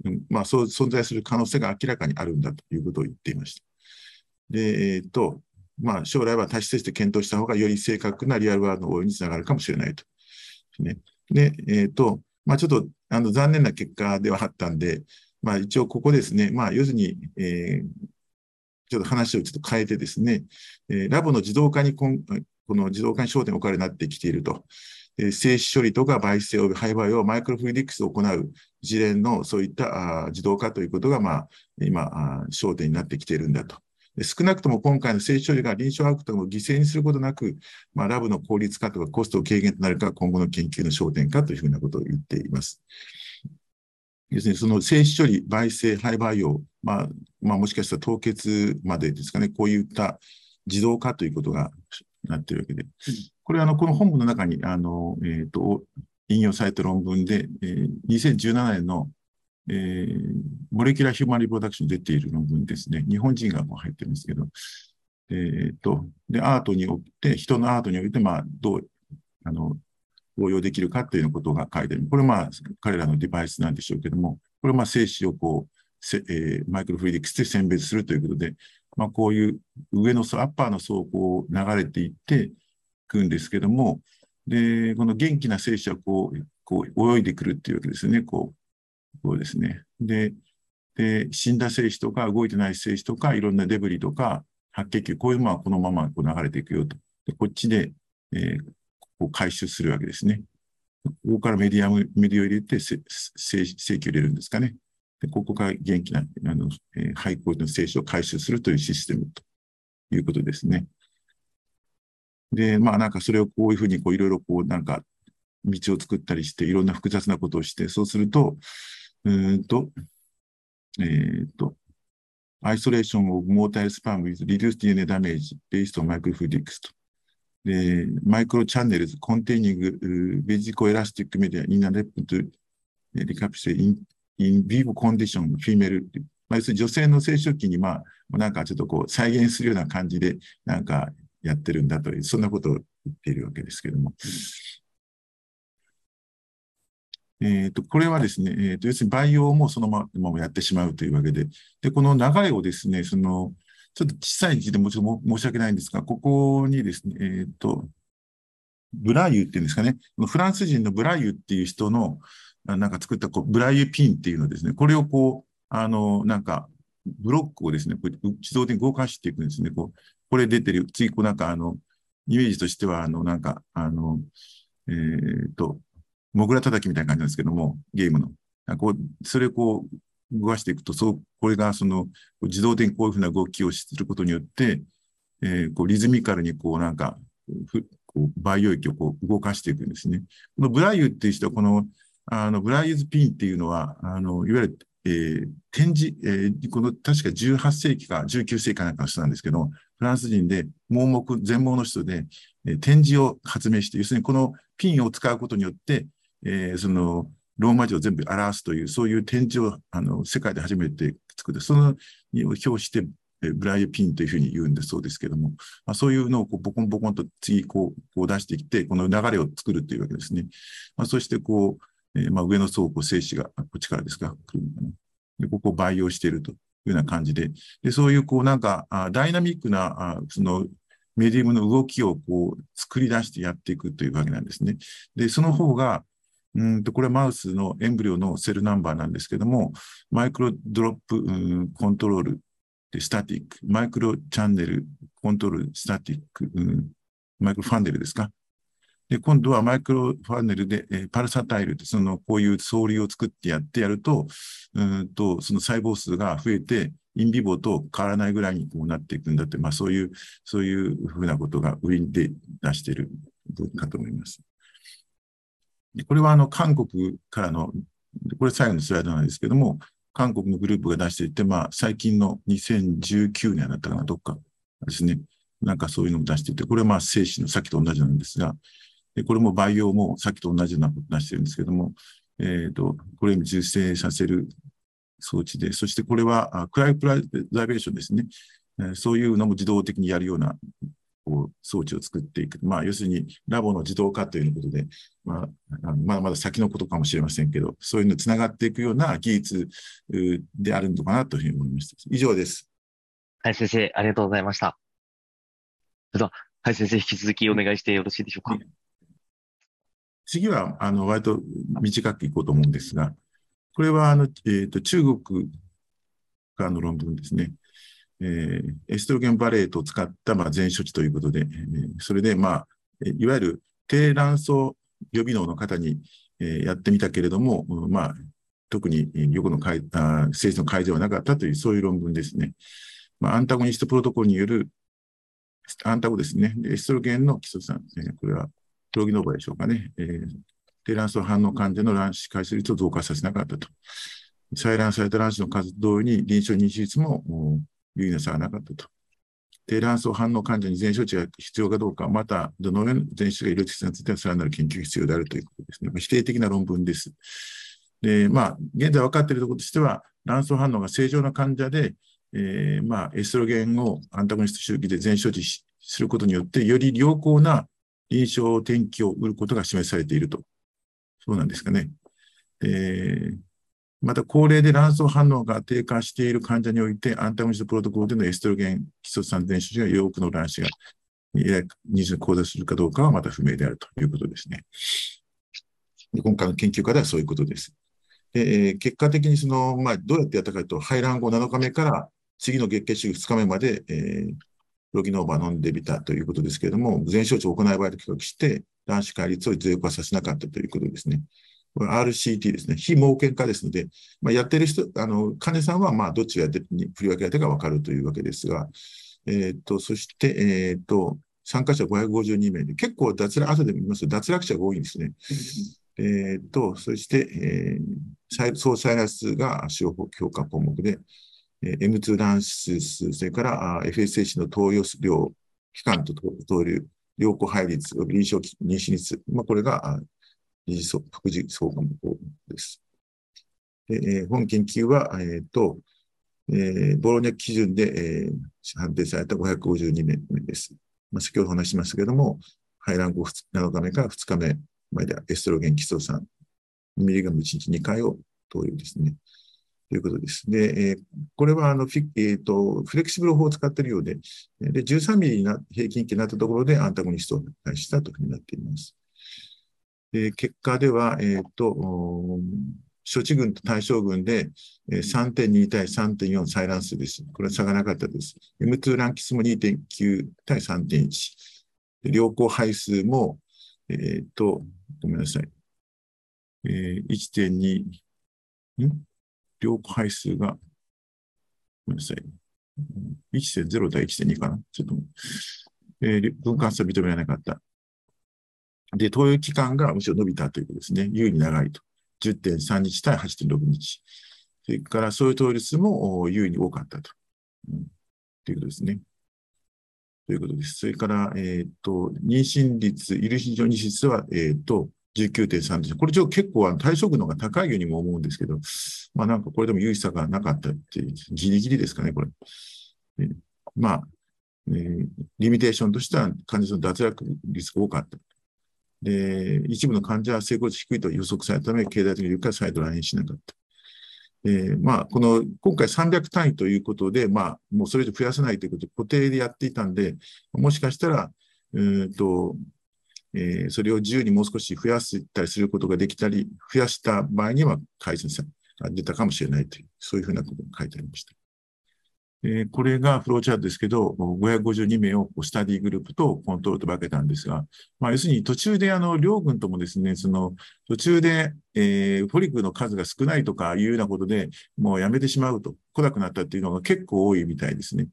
うん、まあ、そう存在する可能性が明らかにあるんだということを言っていました。で、えっ、ー、と、まあ、将来は多施設で検討した方がより正確なリアルワールドの応用につながるかもしれないと。ね、で、えっ、ー、と、まあ、ちょっとあの残念な結果ではあったんで、まあ、一応ここですね、まあ、要するに、えー、ちょっと話をちょっと変えてですね、えー、ラボの自動化にこ、この自動化に焦点を置かれになってきていると。え、静止処理とか媒質性廃売をマイクロフルディックスを行う一連のそういったあ自動化ということが、まあ、今あ、焦点になってきているんだと。少なくとも今回の成処理が臨床アウトカムを犠牲にすることなく、まあ、ラブの効率化とかコスト軽減となるか、今後の研究の焦点かというふうなことを言っています。要するに、その精子処理、媒性、廃培養、まあ、まあ、もしかしたら凍結までですかね、こういった自動化ということがなっているわけで、これはあのこの本文の中にあの、えーと、引用された論文で、えー、2017年のえー、モレキュラーヒューマンリプロダクション出ている論文ですね。日本人がもう入ってますけど、えっ、と、で、アートにおいて、人のアートにおいて、まあ、どう、あの、応用できるかということが書いてある。これまあ、彼らのデバイスなんでしょうけども、これまあ、精子をこう、えー、マイクロフリーディクスで選別するということで、まあ、こういう上の層、アッパーの層をこう流れていっていくんですけども、で、この元気な精子はこう、こう泳いでくるっていうわけですね。こう、そうですね。で、で死んだ精子とか動いてない精子とかいろんなデブリとか白血球、こういうものはこのままこう流れていくよと。でこっちで、えー、こう回収するわけですね。ここからメディアム、メディアを入れて精精球入れるんですかね。でここから元気なあの、えー、肺胞の精子を回収するというシステムということですね。で、まあなんかそれをこういうふうにこういろいろこうなんか道を作ったりして、いろんな複雑なことをして、そうすると、えっ、と、えっ、と、アイソレーションオブモータイルスパムウィズリデュース DNA ダメージベースとマイクロフィディクスと。で、 microchannels containing viscoelastic media in order to recapitulate, in vivo condition female。まあ、要するに女性の生殖器に、まあ、なんかちょっとこう再現するような感じで、なんかやってるんだという、そんなことを言っているわけですけども。えーと、これはですね、えーと、要するに培養もそのままやってしまうというわけで、でこの流れをですね、そのちょっと小さい字でもちろん申し訳ないんですが、ここにですね、えーと、ブライユっていうんですかね、フランス人のブラユっていう人のなんか作ったこうブライユピンっていうのですね、これをこう、あの、なんか、ブロックをですね、こう自動的に動かしていくんですね。こうこれ出てる、次、こうなんかあの、イメージとしては、あの、なんか、あの、えっ、ー、と、モグラ叩きみたいな感じなんですけども、ゲームの。こうそれをこう動かしていくと、そう、これがその自動的にこういうふうな動きをすることによって、えー、こうリズミカルにこうなんか、こう培養液をこう動かしていくんですね。このブライユっていう人は、この、あの、ブライユズピンっていうのは、あの、いわゆる、えー、展示、えー、この確か18世紀か19世紀かなんかの人なんですけど、フランス人で盲目、全盲の人で、えー、展示を発明して、要するにこのピンを使うことによって、えー、そのローマ字を全部表すという、そういう展示をあの世界で初めて作って、そのにを表して、えブライピンというふうに言うんだそうですけども、まあ、そういうのをこうボコンボコンと次こうこう出してきて、この流れを作るというわけですね。まあ、そしてこう、えー、まあ上の倉庫、精子が、こっちからですか、来るのかな。でここを培養しているというような感じで、でそういうこうなんかあダイナミックなあそのメディウムの動きをこう作り出してやっていくというわけなんですね。で、その方が、うんとこれはマウスのエンブリオのセルナンバーなんですけども、マイクロドロップ、うん、コントロールでスタティック、マイクロチャンネルコントロールスタティック、うん、マイクロファンネルですか。で、今度はマイクロファンネルで、えー、パルサタイルって、その、こういう層流を作ってやってやると、うんと、その細胞数が増えて、インビボと変わらないぐらいにこうなっていくんだって、まあそういう、そういうふうなことが売りで出しているかと思います。これはあの韓国からの、これ最後のスライドなんですけども、韓国のグループが出していて、まあ最近の2019年だったかな、どっかですね。なんかそういうのを出していて、これはまあ精子のさっきと同じなんですが、でこれも培養もさっきと同じようなことを出してるんですけども、えっ、ー、と、これを受精させる装置で、そしてこれはクライプライザベーションですね。そういうのも自動的にやるようなこう装置を作っていく。まあ、要するにラボの自動化ということで、まあ、まだまだ先のことかもしれませんけど、そういうのつながっていくような技術であるのかなというふうに思いました。以上です。はい、先生、ありがとうございました。それでは、はい、先生、引き続きお願いしてよろしいでしょうか？次は、あの、割と短くいこうと思うんですが、これは、あの、えっ、ー、と、中国からの論文ですね。えー、エストロゲンバレートを使った、まあ、全処置ということで、えー、それで、まあ、いわゆる低卵巣予備能の方に、えー、やってみたけれども、まあ、特に横の改あ性質の改善はなかったという、そういう論文ですね。まあ、アンタゴニストプロトコルによる、アンタゴですね。エストロゲンの基礎酸、えー、これは、プロギノーバでしょうかね。えー、低卵巣反応患者の卵子回数率を増加させなかったと。採卵された卵子の数同様に臨床妊娠率も有意な差がなかったと。低卵巣反応患者に全処置が必要かどうか、また、どのような全処置が医療的についてはさらなる研究が必要であるということですね。否定的な論文です。で、まあ、現在分かっているところとしては、卵巣反応が正常な患者で、えー、まあ、エストロゲンをアンタゴニスト周期で全処置することによって、より良好な臨床転機を売ることが示されていると。そうなんですかね。えー、また、高齢で卵巣反応が低下している患者において、アンタゴニストプロトコルでのエストロゲン基礎酸電子が多くの卵子が妊娠に向上するかどうかはまた不明であるということですね。今回の研究課題はそういうことです。でえー、結果的にその、まあ、どうやってやったかというと、排卵後7日目から次の月経周期2日目まで、えー、ロギノーバ飲んでみたということですけれども、全症状を行い場合と比較して、卵子解率を増加させなかったということですね。RCT ですね。非盲検化ですので、まあ、やってる人、あの、金さんは、まあ、どっちが振り分けられたか分かるというわけですが、えっ、と、そして、えっ、と、参加者552名で、結構脱落、後で見ますと脱落者が多いんですね。えっ、と、そして、えー、総再来数が使用評価項目で、えー、M2 卵子数、それから FSH の投与量、期間と投入、良好配率、臨床妊娠率、まあ、これが二次副次相関法です。で、本研究は、え、ー、と、えー、ボロニャ基準で、えー、判定された552名です。まあ、先ほど話しましたけれども、排卵後7日目から2日目までエストロゲン基礎酸 2mg1 日2回を投与ですね。ということです。で、えー、これはあのフィ、えーと、フレキシブル法を使っているようで、で13ミリな平均値になったところでアンタゴニストを開始したというふうになっています。で結果では、えっ、と、処置群と対象群で3.2対3.4採卵数です。これは差がなかったです。M2 ランキスも2.9対3.1。良好配数も、えっ、と、ごめんなさい。えー、1.2、ん？良好配数が、ごめんなさい。1.0対1.2かな？ちょっと、えー、分割は認められなかった。で、投与期間がむしろ伸びたということですね。優に長いと。10.3日対8.6日。それから、そういう投与数も優に多かったと。うん、ということですね。ということです。それから、えっ、ー、と、妊娠率、イルシン上妊娠率は、えっ、ー、と、19.3です。これ、結構対象群の方が高いようにも思うんですけど、まあなんかこれでも有意差がなかったっていう、ギリギリですかね、これ。えまあ、えー、リミテーションとしては患者さんの脱落率が多かった。で、一部の患者は成功率低いと予測されたため、経済的に言うから再度来院しなかった。えー、まあ、この、今回300単位ということで、まあ、もうそれ以上増やさないということで固定でやっていたんで、もしかしたら、うんと、えー、それを自由にもう少し増やしたりすることができたり、増やした場合には改善が出たかもしれないという、そういうふうなことが書いてありました。え、これがフローチャートですけど、552名をスタディグループとコントロールと分けたんですが、まあ、要するに途中であの両軍ともですね、その途中で、えー、フォリックの数が少ないとかいうようなことでもうやめてしまうと、来なくなったっていうのが結構多いみたいですね。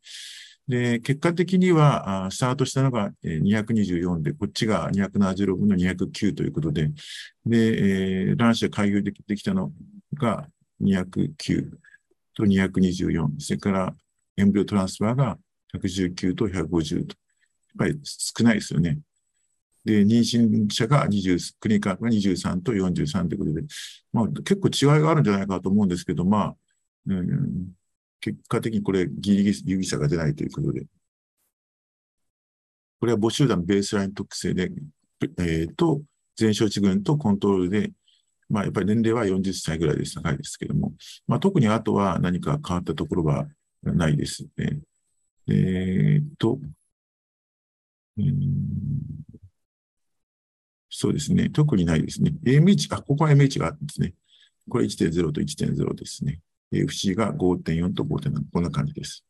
で、結果的には、スタートしたのが224で、こっちが276の209ということで、で、えー、卵子が開業できたのが209と224、それからエンブリオトランスファーが119と150と。やっぱり少ないですよね。で、妊娠者が20、クリニカルが23と43ということで、まあ結構違いがあるんじゃないかと思うんですけど、まあ、うん、結果的にこれギリギリ有意差が出ないということで。これは母集団ベースライン特性で、えー、と、全小値群とコントロールで、まあやっぱり年齢は40歳ぐらいで高いですけども、まあ特にあとは何か変わったところはないですね。えー、っと、うん、そうですね。特にないですね。AMH、あ、ここは MH があるんですね。これ1.0と1.0ですね。FC が5.4と5.7、こんな感じです。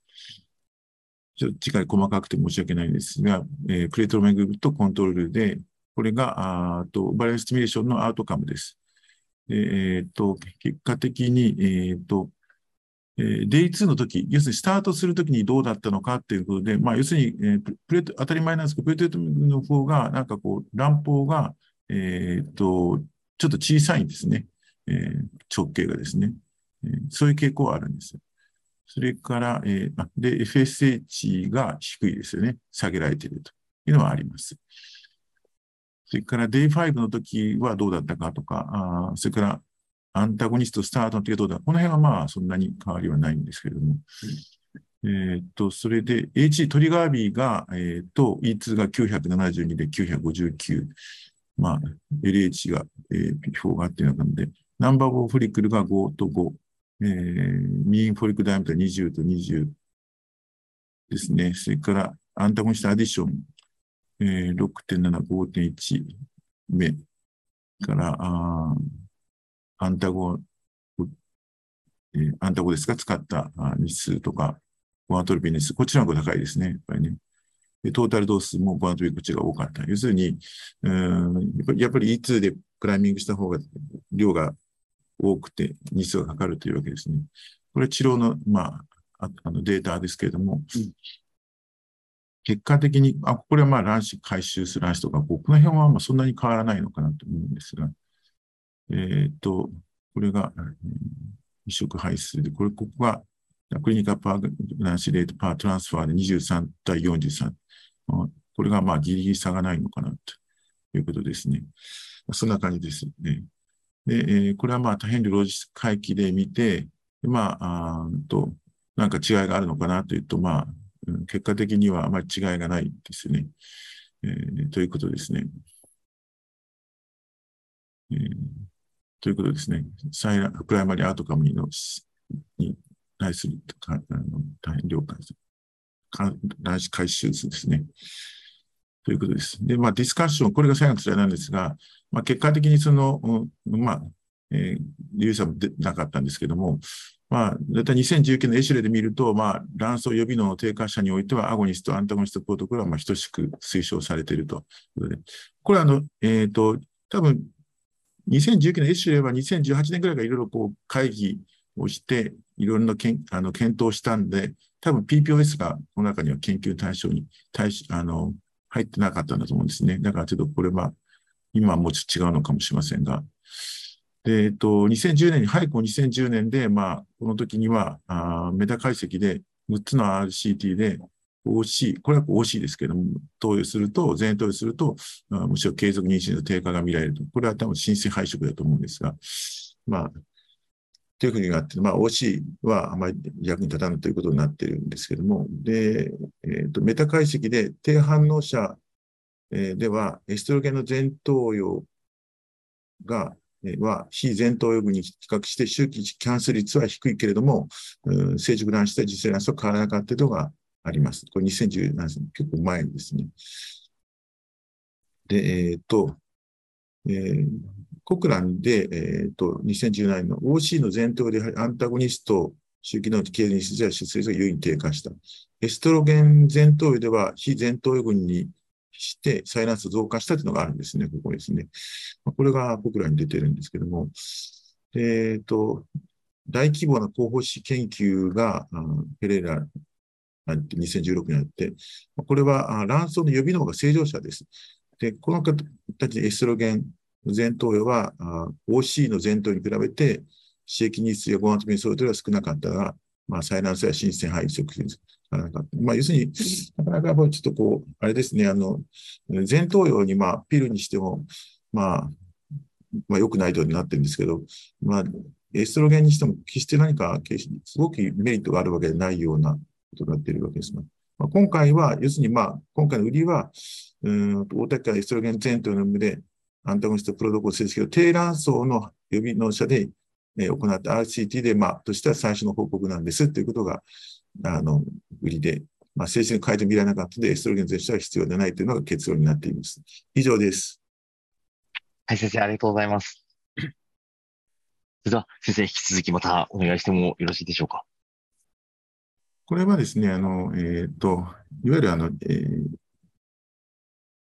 ちょっと次回細かくて申し訳ないんですが、えー、プレートロメグルとコントロールで、これが、あと、バリアンスティミュレーションのアウトカムです。えっ、と、結果的に、えっ、と、えー、デイ2の時、要するにスタートするときにどうだったのかっていうことで、まあ、要するに、えー、プレート、当たり前なんですけど、プレートの方が、なんかこう、乱暴が、えっ、と、ちょっと小さいんですね。えー、直径がですね。えー、そういう傾向はあるんです。それから、えー、で、FSH が低いですよね。下げられているというのはあります。それから Day5 の時はどうだったかとか、あそれからアンタゴニスト、スタートの時はどうだこの辺はまあそんなに変わりはないんですけれども。うん、えっと、それで H トリガービーが、えー、っと E2 が972で959。まあ LH が、えー、P4 があっていうので、ナンバーオブフリクルが5と5。えー、ミーンフォリックダイアメータ20と20ですね。それから、アンタゴニストアディション、えー、6.7、5.1目から、あアンタゴ、えー、アンタゴですか？使った日数とか、ボアトロピー日数、こっちの方が高いですね。やっぱりね。でトータル度数もボアトロピーこっちが多かった。要するに、うんやっぱり E2 でクライミングした方が量が多くて日数がかかるというわけですね。これは治療の、まあ、あのデータですけれども、うん、結果的に、あ、これはまあ卵子回収する卵子とか、この辺はまあそんなに変わらないのかなと思うんですが、えっ、と、これが、移植排出で、これ、ここが、クリニカパーナンシレートパートランスファーで23対43。これがまあギリギリ差がないのかなということですね。そんな感じですね。で、えー、これはまあ多変量ロジス回帰で見て、まあ、あと、なんか違いがあるのかなというと、まあ、結果的にはあまり違いがないですね。えー、ということですね。えーということですね。サイラプライマリーアートカムのに対するあの大変了解です。男子回収数ですね。ということです。で、まあ、ディスカッション、これが最後のスライドなんですが、まあ、結果的にその、うん、まあ、えー、リュウさんも出なかったんですけども、まあ、だいたい2019年のエシュレで見ると、まあ、卵巣予備能の低下者においては、アゴニスト、アンタゴニストプロトコルは、まあ、等しく推奨されているということで、これは、あの、えっ、ー、と、多分、2019年、エシュレは2018年ぐらいからいろいろこう会議をして、いろんなけんあの検討したんで、多分 PPOS がこの中には研究対象に対しあの入ってなかったんだと思うんですね。だからちょっとこれは今はもうちょっと違うのかもしれませんが。で、えっと、2010年に、早く2010年で、まあ、この時には、あメタ解析で6つの RCT で、OC、これは OC ですけども、投与すると、全投与すると、あむしろ継続妊娠の低下が見られると。これは多分新生配色だと思うんですが、まあ、というふうにがあって、まあ、OC はあまり役に立たないということになっているんですけども、で、えーと、メタ解析で低反応者、えー、では、エストロゲンの前頭葉が、えー、は非前頭葉群に比較して周期キャンセル率は低いけれども、うん、成熟卵子と実生卵子と変わらなかったというのがあります。これ2017年、結構前ですね。で、えっ、ー、と、えー、コクランで、えっ、ー、と、2017年の OC の前頭でアンタゴニスト、周期の経にしては出生が優位に低下した。エストロゲン前頭葉では非前頭葉群にしてサイランス増加したというのがあるんですね、ここですね。これがコクランに出てるんですけども、えっ、ー、と、大規模な候補子研究が、ペレラ2016年あって、これは卵巣の予備能が正常者です。で、この方たちエストロゲン前頭葉は OC の前頭に比べて刺激日数やゴナトミンソルトが少なかったが、まあ、採卵性や新鮮肺移植まあ、要するに、なかなかちょっとこう、あれですね、あの、前頭葉にまあ、ピルにしても、まあ、まあ、良くないとなってるんですけど、まあ、エストロゲンにしても決して何か、すごくメリットがあるわけでないようなことになっているわけです、まあ、今回は、要するに、まあ、今回の売りは、うん大田からエストロゲン前頭の無で、アンタゴニストプロトコル成績を低卵巣の予備納者で、えー、行った RCT で、まあ、としては最初の報告なんですということが、あの、売りで、まあ、精神変えてみられなかったので、エストロゲン前者は必要でないというのが結論になっています。以上です。はい、先生、ありがとうございます。それでは、先生、引き続きまたお願いしてもよろしいでしょうか？これはですね、あの、えっ、ー、と、いわゆるあの、えー、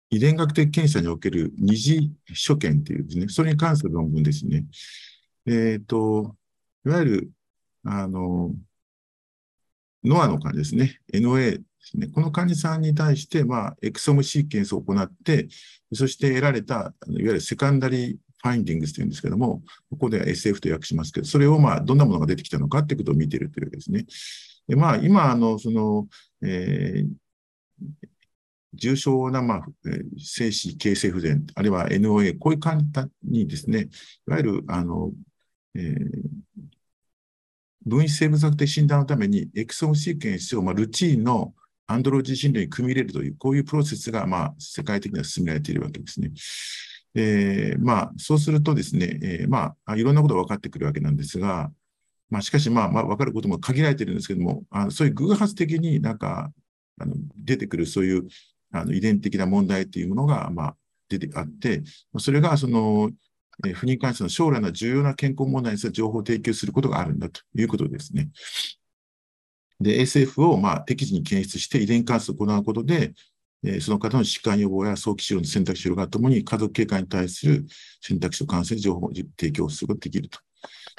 遺伝学的検査における二次所見というですね、それに関する論文ですね。えっ、ー、と、いわゆる、あの、ノアの患者ですね、NOA ですね。この患者さんに対して、まあ、エクソムシーケンスを行って、そして得られた、いわゆるセカンダリーファインディングスというんですけども、ここでは SF と訳しますけど、それをまあ、どんなものが出てきたのかということを見ているというわけですね。でまあ、今、あの、その、えー、重症な、まあ、精子形成不全、あるいは NOA、こういう患者にですね、いわゆる、あの、えー、分子生物学的診断のためにエクソムシーケンスを、まあ、ルチーンのアンドロジー診療に組み入れるという、こういうプロセスが、まあ、世界的には進められているわけですね。えー、まあ、そうするとですね、えー、まあ、いろんなことが分かってくるわけなんですが、まあ、しかし、まあ、まあ、分かることも限られてるんですけども、あそういう偶発的になんか、あの出てくるそういうあの遺伝的な問題というものが、まあ、出てあって、それがその、え不妊関係の将来の重要な健康問題について情報を提供することがあるんだということですね。で、SF をまあ適時に検出して遺伝観察を行うことで、えその方の疾患予防や早期治療の選択肢がともに家族経過に対する選択肢と感染情報を提供することができると。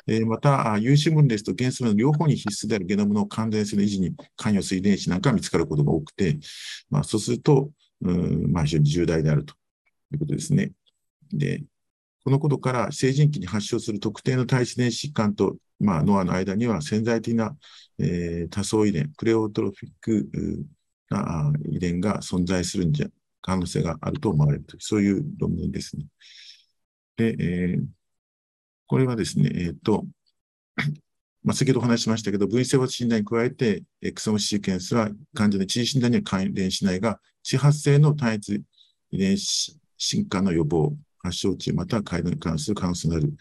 えまた、有子分裂と原子分の両方に必須であるゲノムの完全性の維持に関与する遺伝子なんかが見つかることが多くて、まあ、そうすると、うんまあ、非常に重大であるということですね。で、このことから成人期に発症する特定の体質伝疾患と、まあ、ノアの間には潜在的な、えー、多層遺伝、プレオトロフィックな遺伝が存在するんじゃ、可能性があると思われるという、そういう論文ですね。で、えー、これはですね、えっ、ー、と、(clears throat) まあ、先ほどお話ししましたけど、分子生物診断に加えて、エクソムシーケンスは患者の知事診断には関連しないが、地発性の単一遺伝子進化の予防、発症地または改善に関する可能性のある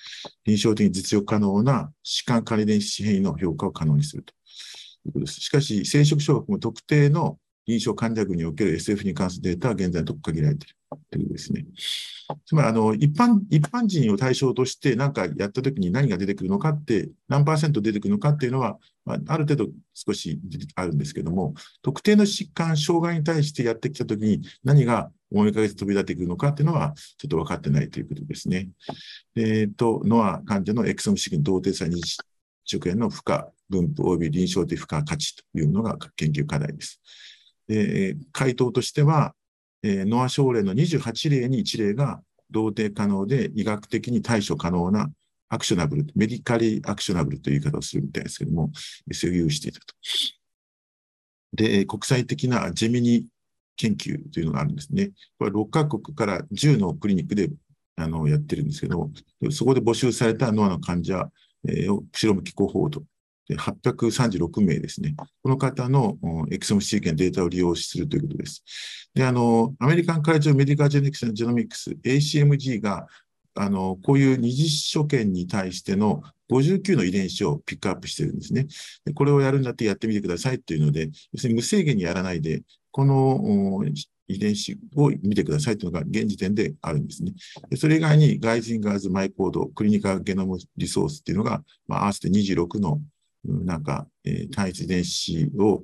臨床的に実用可能な疾患管理遺伝子変異の評価を可能にするということです。しかし、生殖症を含む特定の臨床患者群における SF に関するデータは現在のとこ限られているということですね。つまり、あの、一般、一般人を対象として何かやったときに何が出てくるのかって、何パーセント出てくるのかっていうのは、まあ、ある程度少しあるんですけども、特定の疾患、障害に対してやってきたときに何が思いかけて飛び出てくるのかっていうのは、ちょっと分かってないということですね。えっ、ー、と、ノア患者のエクソムシグ同定差認知直縁の負荷分布及び臨床的負荷価値というのが研究課題です。えー、回答としては、えー、ノア症例の28例に1例が同定可能で医学的に対処可能なアクショナブル、メディカリーアクショナブルという言い方をするみたいですけども、それを有していたと。で、国際的なジェミニ研究というのがあるんですね。これは6カ国から10のクリニックであのやってるんですけど、そこで募集されたノアの患者え、後ろ向きコホード。836名ですね。この方のエクソムシーケンデータを利用するということです。で、あの、アメリカンカレッジオメディカジェネクスジェノミクス、ACMG が、あの、こういう二次所見に対しての59の遺伝子をピックアップしてるんですね。でこれをやるんだってやってみてくださいっていうので、要するに無制限にやらないで、この遺伝子を見てくださいというのが現時点であるんですね。それ以外にガイジンガーズマイコード、クリニカルゲノムリソースっていうのが、まあ、合わせて26のなんか、えー、単一遺伝子を、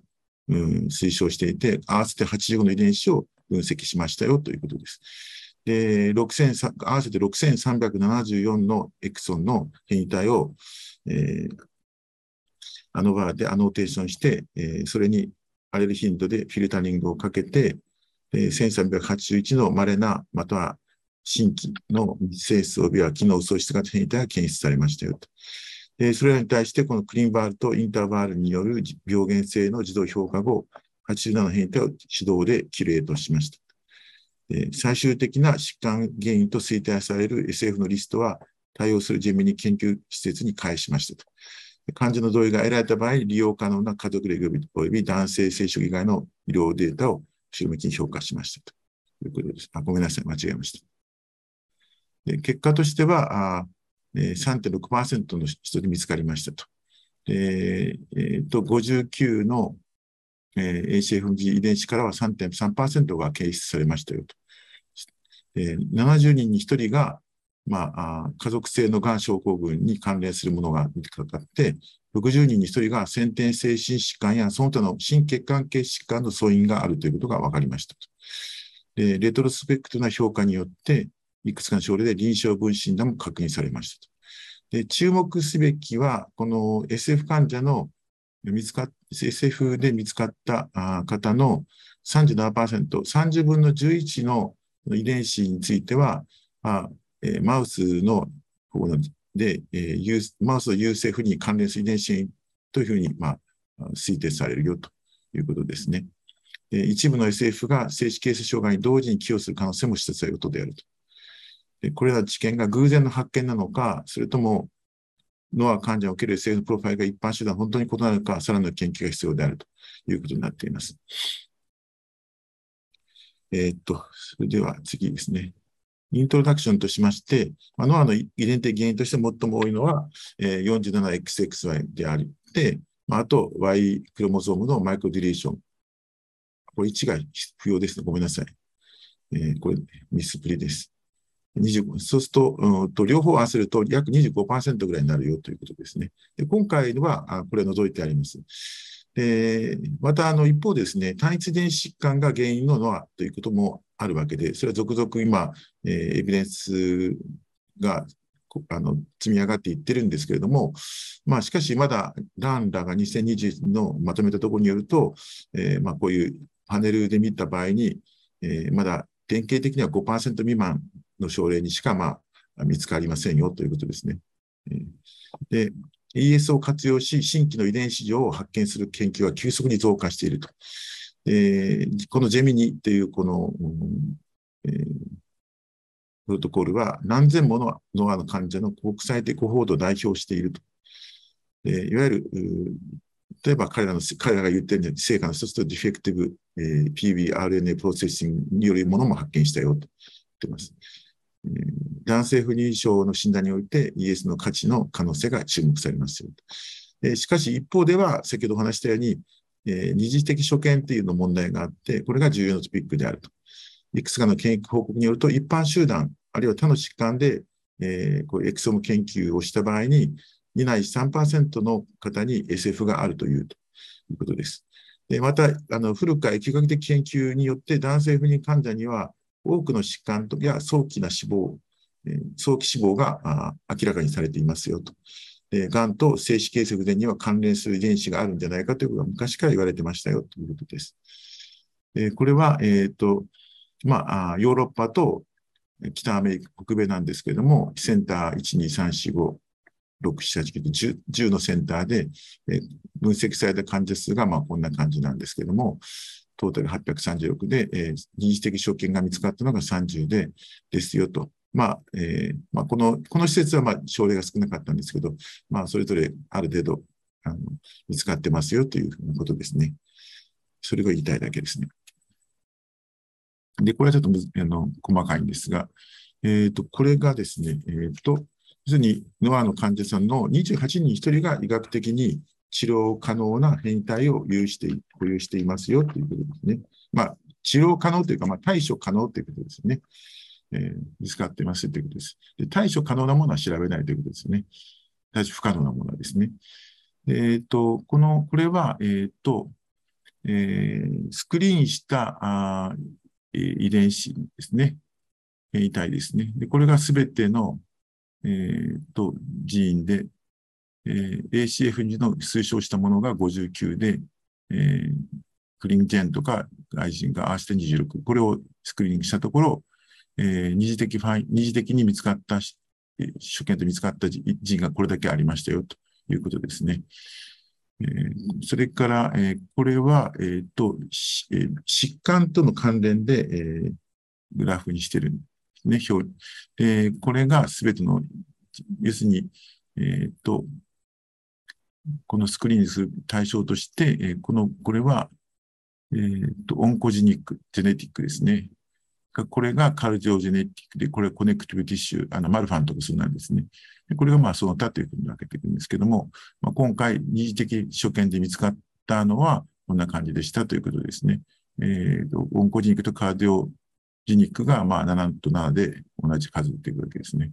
うん、推奨していて、合わせて85の遺伝子を分析しましたよということです。で、6000合わせて6374のエクソンの変異体を、えー、あのバーでアノーテーションして、えー、それにアレル頻度でフィルタリングをかけて、えー、1381の稀な、または新規の性質及びは機能喪失型変異体が検出されましたよと。でそれらに対して、このクリーンバールとインターバールによる病原性の自動評価後、87変異体を手動でキュレートしました。え最終的な疾患原因と推定される SF のリストは対応するジェミニ研究施設に返しましたと。患者の同意が得られた場合、利用可能な家族レグ及び男性生殖以外の医療データを後ろ向きに評価しましたということです。あごめんなさい、間違えました。で結果としては、あ3.6%の人に見つかりましたと。えー、と59の、えー、ACFG 遺伝子からは3.3%が検出されましたよと。えー、70人に1人が、まあ、家族性のがん症候群に関連するものが見つかって、60人に1人が先天性心疾患やその他の心血管系疾患の素因があるということが分かりましたと。レトロスペクトな評価によって、いくつかの症例で臨床分診断も確認されましたと。で注目すべきは、この SF 患者の見つかっ SF で見つかった方の37%、30分の11の遺伝子については、あえマウスので、えマウスの優勢不に関連する遺伝子というふうに、まあ、推定されるよということですね。一部の SF が精子形成障害に同時に寄与する可能性も指摘されることであると。でこれら知見が偶然の発見なのか、それともノア患者における SF プロファイルが一般手段本当に異なるか、さらなる研究が必要であるということになっています。えー、っと、それでは次ですね。イントロダクションとしまして、まあ、ノアの遺伝的原因として最も多いのは、えー、47XXY であり、で、まあ、あと Y クロモゾームのマイクロディレーション。これ1が不要ですね。ごめんなさい。えー、これミスプリです。25そうすると、うん、と両方合わせると約25%ぐらいになるよということですね。で今回はあこれ除いてあります。でまたあの一方ですね、単一電子疾患が原因のノアということもあるわけで、それは続々今、えー、エビデンスがあの積み上がっていってるんですけれども、まあ、しかしまだランラが2020のまとめたところによると、えー、まあこういうパネルで見た場合に、えー、まだ典型的には5%未満の症例にしか、まあ、見つかりませんよということですね。で、ES を活用し、新規の遺伝子異常を発見する研究は急速に増加していると。えこの GEMINI というこの、えー、プロトコルは何千もの NOA の患者の国際的報道を代表していると。えいわゆる、例えば彼らの、彼らが言っているように成果の一つと defective、えー、PBRNA プロセッシングによるものも発見したよと言っています。男性不妊症の診断において ES の価値の可能性が注目されますよ。しかし一方では、先ほどお話したように、二次的所見っていうの問題があって、これが重要なトピックであると。いくつかの研究報告によると、一般集団、あるいは他の疾患で、えー、こうエクソム研究をした場合に、2ない3%の方に SF があるというということです。でまた、あの古くから疫学的研究によって、男性不妊患者には、多くの疾患や早期な死亡、早期死亡が明らかにされていますよと。がんと精子形成不全には関連する遺伝子があるんじゃないかということが昔から言われてましたよということです。これは、え、ー、と、まあ、ヨーロッパと北アメリカ、北米なんですけれども、センター1、2、3、4、5、6、7、8、9 10, 10のセンターで、分析された患者数がまあこんな感じなんですけれども、トータル836で、えー、二次的所見が見つかったのが30でですよとまあ、えー、まあ、この、この施設は、まあ、症例が少なかったんですけど、まあ、それぞれある程度、あの、見つかってますよというふうなことですね。それが言いたいだけですね。で、これはちょっとあの細かいんですが、えっ、ー、と、これがですね、えっ、ー、と、要するに、ノアの患者さんの28人1人が医学的に治療可能な変態を有して、保有していますよということですね。まあ、治療可能というか、まあ、対処可能ということですね。えー、見つかってますということです。で対処可能なものは調べないということですね。対処不可能なものはですね。えっ、ー、と、この、これは、えっ、ー、と、えー、スクリーンしたあえ遺伝子ですね。変異体ですね。で、これがすべての、えー、と、ジーンで、えー、ACF2 の推奨したものが59で、えー、クリンジェンとかアイジンが合わせて26。これをスクリーニングしたところ、えー、二次的ファイ、二次的に見つかった、所見で見つかったジーンがこれだけありましたよということですね。えー、それから、えー、これは、えーとえー、疾患との関連で、えー、グラフにしてるんですね、表。えー、これがすべての、要するに、えーと、このスクリーンする対象として、え、この、これは、えーと、 oncogenic、 genetic ですね。これが cardiogenetic で、これ connective tissue、あの、マルファンとかそうなんですね。これがまあその他というふうに分けていくんですけども、まあ、今回二次的所見で見つかったのはこんな感じでしたということですね。えーと、オンコジニックとカーディオジニックがまあ7と7で同じ数というわけですね。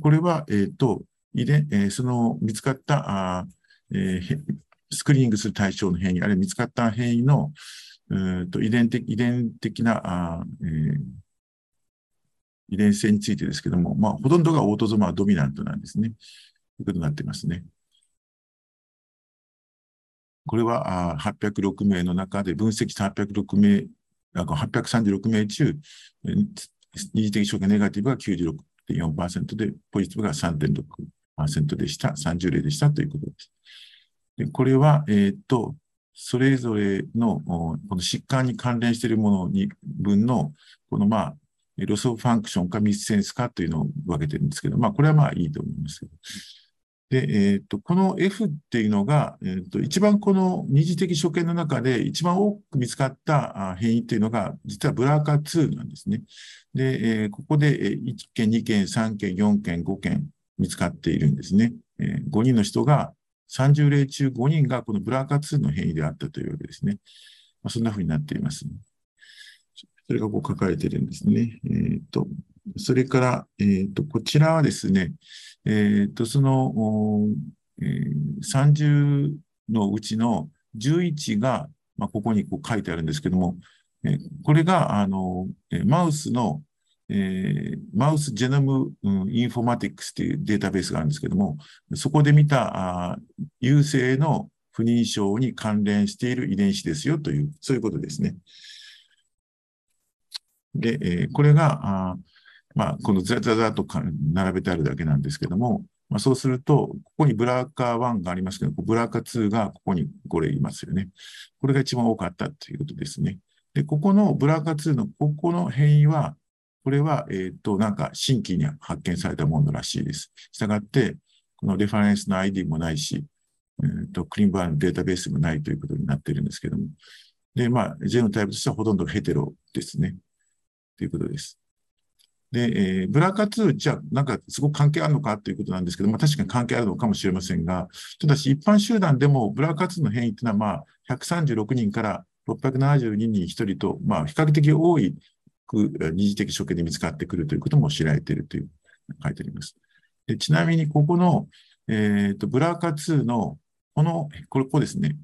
これは、えっ、と、遺伝、えー、その見つかったあ、えー、スクリーニングする対象の変異、あるいは見つかった変異の、えーと、遺伝的遺伝的なあ、えー、遺伝性についてですけども、まあ、ほとんどがオートゾマはドミナントなんですね。ということになってますね。これはあ806名の中で分析806名、836名中、二次的消化ネガティブが96.4%で、ポジティブが3.6%でした。30例でしたということです。でこれは、えっ、と、それぞれのこの疾患に関連しているものに分の、このまあ、ロスオファンクションかミスセンスかというのを分けてるんですけど、まあ、これはまあいいと思いますで、えっ、と、この F っていうのが、えっ、と、一番この二次的所見の中で一番多く見つかった変異っていうのが、実はブラーカ2なんですね。で、えー、ここで1件、2件、3件、4件、5件見つかっているんですね。えー、5人の人が、30例中5人がこのブラーカ2の変異であったというわけですね。まあ、そんな風になっています。それがこう書かれてるんですね。えっ、と、それから、えっ、と、こちらはですね、えっ、と、その、えー、30のうちの11が、まあ、ここにこう書いてあるんですけども、え、これが、あの、マウスの、えー、マウスジェノム、インフォマティクスというデータベースがあるんですけども、そこで見たあ優勢の不妊症に関連している遺伝子ですよという、そういうことですね。で、えー、これが、あまあ、このザザザと並べてあるだけなんですけども、まあ、そうすると、ここにブラーカー1がありますけど、ブラーカー2がここにこれいますよね。これが一番多かったということですね。で、ここのブラーカー2のここの変異は、これは、えっ、ー、と、なんか新規に発見されたものらしいです。したがって、このレファレンスの ID もないし、えーと、クリーンバーのデータベースもないということになっているんですけども。で、まあ、 genotype としてはほとんどヘテロですね。ということです。で、えー、 BRCA2、じゃあ、なんかすごく関係あるのかということなんですけど、まあ確かに関係あるのかもしれませんが、ただし一般集団でも BRCA2の変異っていうのは、まあ、136人から672人に1人と、まあ、比較的多い二次的所見で見つかってくるということも知られているという書いてあります。でちなみに、ここの、えっ、ー、と、 BRCA2の、この、これ、ここですね。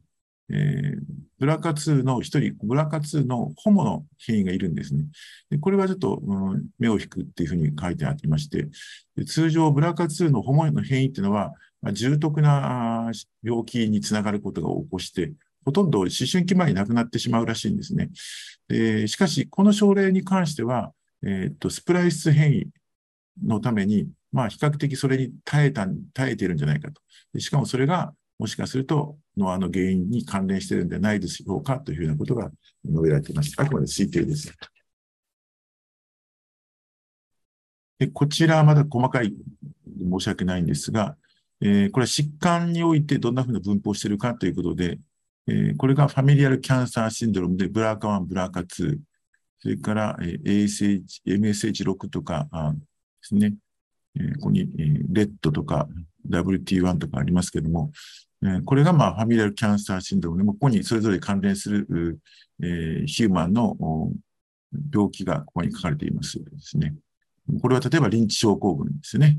えー、ブラカ2の一人、ブラカ2のホモの変異がいるんですね。でこれはちょっと、うん、目を引くっていうふうに書いてありまして、通常ブラカ2のホモの変異っていうのは、まあ、重篤な病気につながることが起こして、ほとんど思春期前に亡くなってしまうらしいんですね。でしかし、この症例に関しては、え、っとスプライス変異のために、まあ、比較的それに耐えた、耐えているんじゃないかと。しかもそれがもしかすると、ノアの原因に関連しているんではないでしょうかというふうなことが述べられています。あくまで推定です。でこちらはまだ細かい申し訳ないんですが、えー、これは疾患においてどんなふうな分布をしているかということで、えー、これがファミリアルキャンサーシンドロームで、ブラーカ1、ブラーカ2、それから、えー、ASH、MSH6 とかあですね、えー、ここに、えー、レッドとか WT1 とかありますけども、えー、これが、まあ、ファミリアルキャンサーシンドロームで、ここにそれぞれ関連する、えー、ヒューマンの病気がここに書かれていますですね。これは例えばリンチ症候群ですね。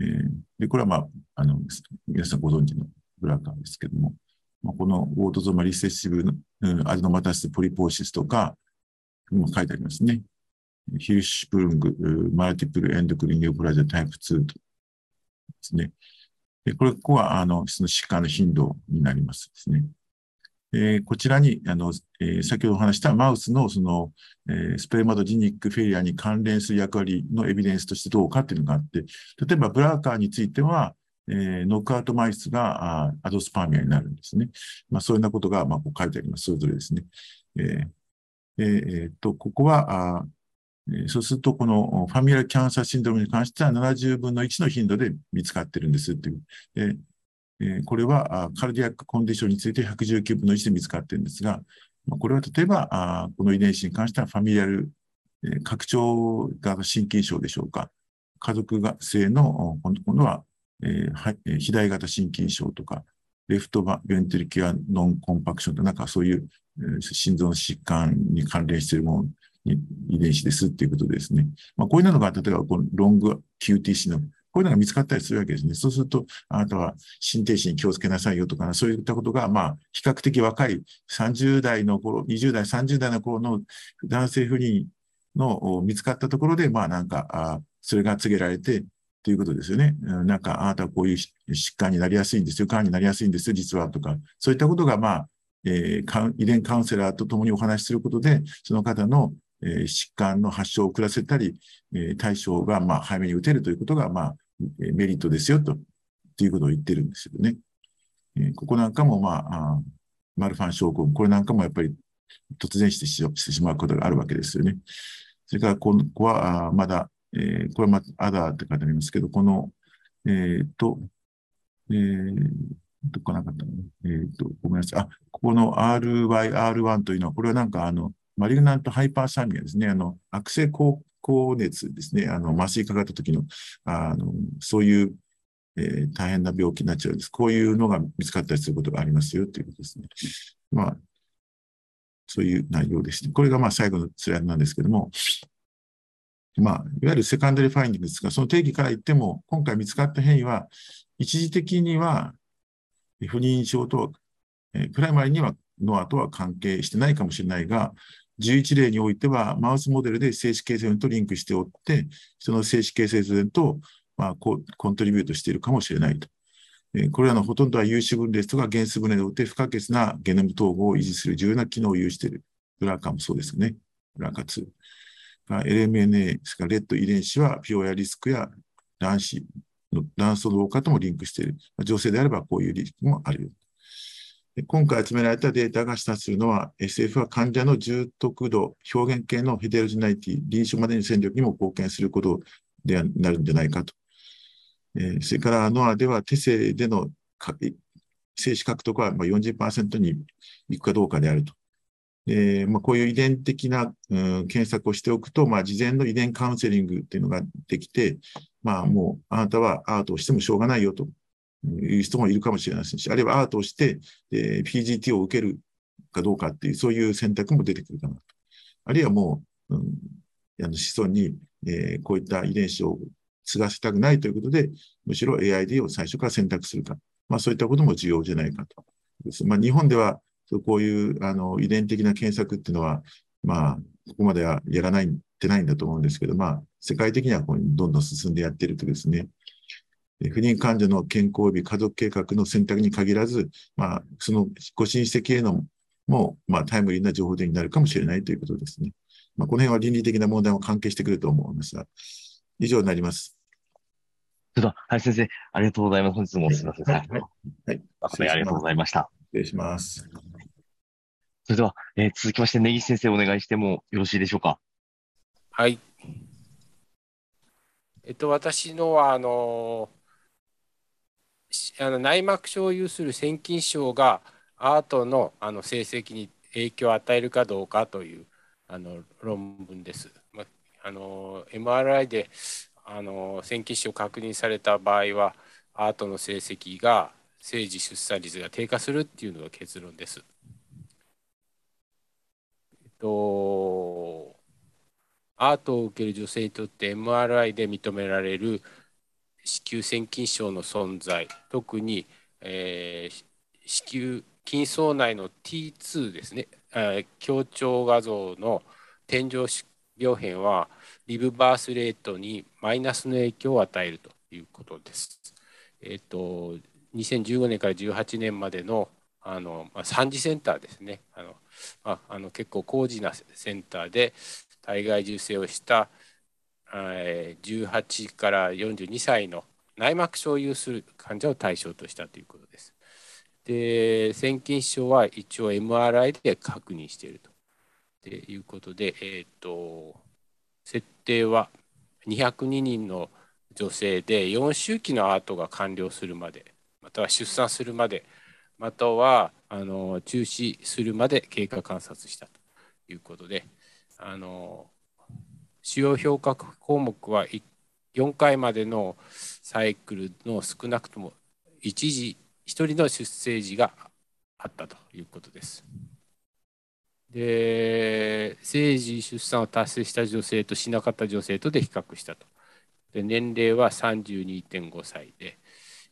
えー、で、これはまあ、あの、皆さんご存知のブラーカーですけども、このオートゾーマリセッシブ、うん、アデノマタスポリポーシスとか、も書いてありますね。ヒルシュプルング、マルティプルエンドクリニオプラジャタイプ2とですね。でこれ、ここは、あの、その疾患の頻度になりますですね。え、こちらに、あの、え、先ほどお話したマウスのその、えー、スペルマドジニックフェリアに関連する役割のエビデンスとしてどうかっていうのがあって、例えばブラーカーについては、えー、ノックアウトマイスがアドスパーミアになるんですね。まあ、そういうようなことが、まあ、こう書いてあります。それぞれですね。えーえー、っと、ここは、あそうすると、このファミリアキャンサーシンドロムに関しては70分の1の頻度で見つかってるんですっていう。でえこれはカルディアックコンディションについて119分の1で見つかってるんですが、これは例えば、この遺伝子に関してはファミリアル、拡張型心筋症でしょうか。家族が性の、今度は、え肥大型心筋症とか、レフトバベントリキュアノンコンパクションとなんかそういう、え心臓の疾患に関連しているものに遺伝子ですっていうことですね。まあ、こういうのが、例えばこのロング QTC のこういうのが見つかったりするわけですね。そうすると、あなたは心停止に気をつけなさいよとか、そういったことが、まあ、比較的若い30代の頃、20代、30代の頃の男性不妊の見つかったところで、まあ、なんか、あそれが告げられて、ということですよね。なんか、あなたはこういう疾患になりやすいんですよ、癌になりやすいんですよ、実は、とか、そういったことが、まあ、えー、遺伝カウンセラーと共にお話しすることで、その方のえー、疾患の発症を遅らせたり、えー、対象がまあ早めに打てるということが、まあ、メリットですよと、ということを言ってるんですよね。えー、ここなんかも、まあ、あマルファン症候群、これなんかもやっぱり突然してしてしまうことがあるわけですよね。それから、この子は、あまだ、えー、これまた、アダーって書いてありますけど、この、えっ、ー、と、えー、どこかなかったの？えっ、と、ごめんなさい。あ、ここの RYR1 というのは、これはなんかあの、マリグナントハイパーサミアですね。あの、悪性高高熱ですね。あの、麻酔かかった時の、あの、そういう、えー、大変な病気になっちゃうんです。こういうのが見つかったりすることがありますよということですね。まあ、そういう内容ですね。これがまあ最後のスライドなんですけども、まあ、いわゆる secondary finding ですが、その定義から言っても、今回見つかった変異は、一次的には不妊症と、えー、 primary には NOA とは関係してないかもしれないが、11例においては、マウスモデルで精子形成とリンクしておって、その精子形成図と、まあ、 contribute しているかもしれないと。えこれらのほとんどは有子分裂とか原子分裂において不可欠なゲノム統合を維持する重要な機能を有している。ブラーカもそうですね。ブラーカ2。LMNA、それからレッド遺伝子はピオやリスクや卵子の卵巣老化ともリンクしている。女性であればこういうリスクもあるよ。今回集められたデータが示唆するのは、SF は患者の重篤度、表現系のヘテロジナリティ、臨床までに戦力にも貢献することでなるんじゃないかと。えー、それからノアでは手製での精子獲得は40%に行くかどうかであると。でまあ、こういう遺伝的な、うん、検索をしておくと、まあ、事前の遺伝カウンセリングっていうのができて、まあ、もうあなたはアートをしてもしょうがないよという人もいるかもしれないですし、あるいはアートをして、えー、PGT を受けるかどうかっていう、そういう選択も出てくるかなと。あるいはもう、うん、あの子孫に、えー、こういった遺伝子を継がせたくないということで、むしろ AID を最初から選択するか。まあそういったことも重要じゃないかと。まあ日本では、こういうあの遺伝的な検索っていうのは、まあ、ここまではやらないってないんだと思うんですけど、まあ、世界的にはこうどんどん進んでやってるとですね、不妊患者の健康及び家族計画の選択に限らず、まあ、そのご親戚へのも、まあ、タイムリーな情報になるかもしれないということですね。まあ、この辺は倫理的な問題も関係してくると思いますが、以上になります。はい、先生、ありがとうございます。本日もすみません。はい。はい。はい、ありがとうございました。失礼します。それでは、えー、続きまして、根岸先生お願いしてもよろしいでしょうか？はい。えっと、私のは、あの、あの内膜症を有する腺筋症がアートのあの成績に影響を与えるかどうかというあの論文です。まあの MRI であの腺筋症確認された場合はアートの成績が生児出産率が低下するっていうのが結論です。とアートを受ける女性にとって MRI で認められる子宮腺筋症の存在。特に、えー、子宮筋層内の T2 ですね、強調画像の天井病変はリブバースレートにマイナスの影響を与えるということです。えっ、ー、と2015年から18年までのあの、まあ、3次センターですね。あの、まあ、あの結構高次なセンターで体外受精をした18から42歳の内膜症を有する患者を対象としたということです。で、腺筋症は一応 MRI で確認しているということで、えっ、ー、と、設定は202人の女性で4周期のアートが完了するまで、または出産するまで、またはあの中止するまで経過観察したということで、あの主要評価項目は4回までのサイクルの少なくとも1時1人の出生時があったということです。で生児出産を達成した女性としなかった女性とで比較したと。で年齢は32.5歳で、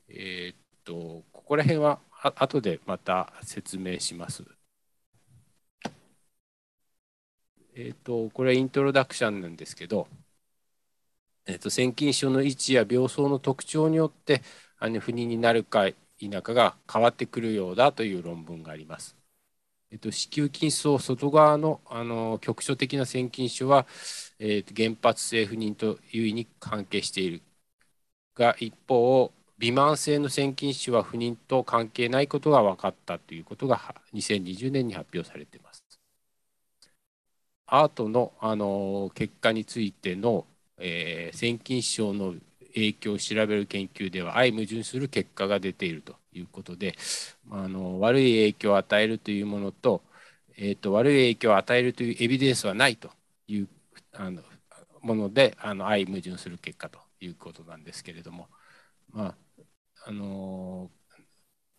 えー、っとここら辺はあ後でまた説明します。えっ、ー、と、これはイントロダクションなんですけど、えっ、ー、と、腺筋症の位置や病巣の特徴によって、あの不妊になるか否かが変わってくるようだという論文があります。えっと、子宮筋層外側のあの局所的な腺筋症は、えっと、原発性不妊と優位に関係しているが一方微慢性の腺筋腫は不妊と関係ないことが分かったということが2020年に発表されています。アートのあの結果についての、えー、腺筋症の影響を調べる研究では相矛盾する結果が出ているということであの悪い影響を与えるというものと,、えーと、悪い影響を与えるというエビデンスはないというあのものであの相矛盾する結果ということなんですけれども、まあ、あの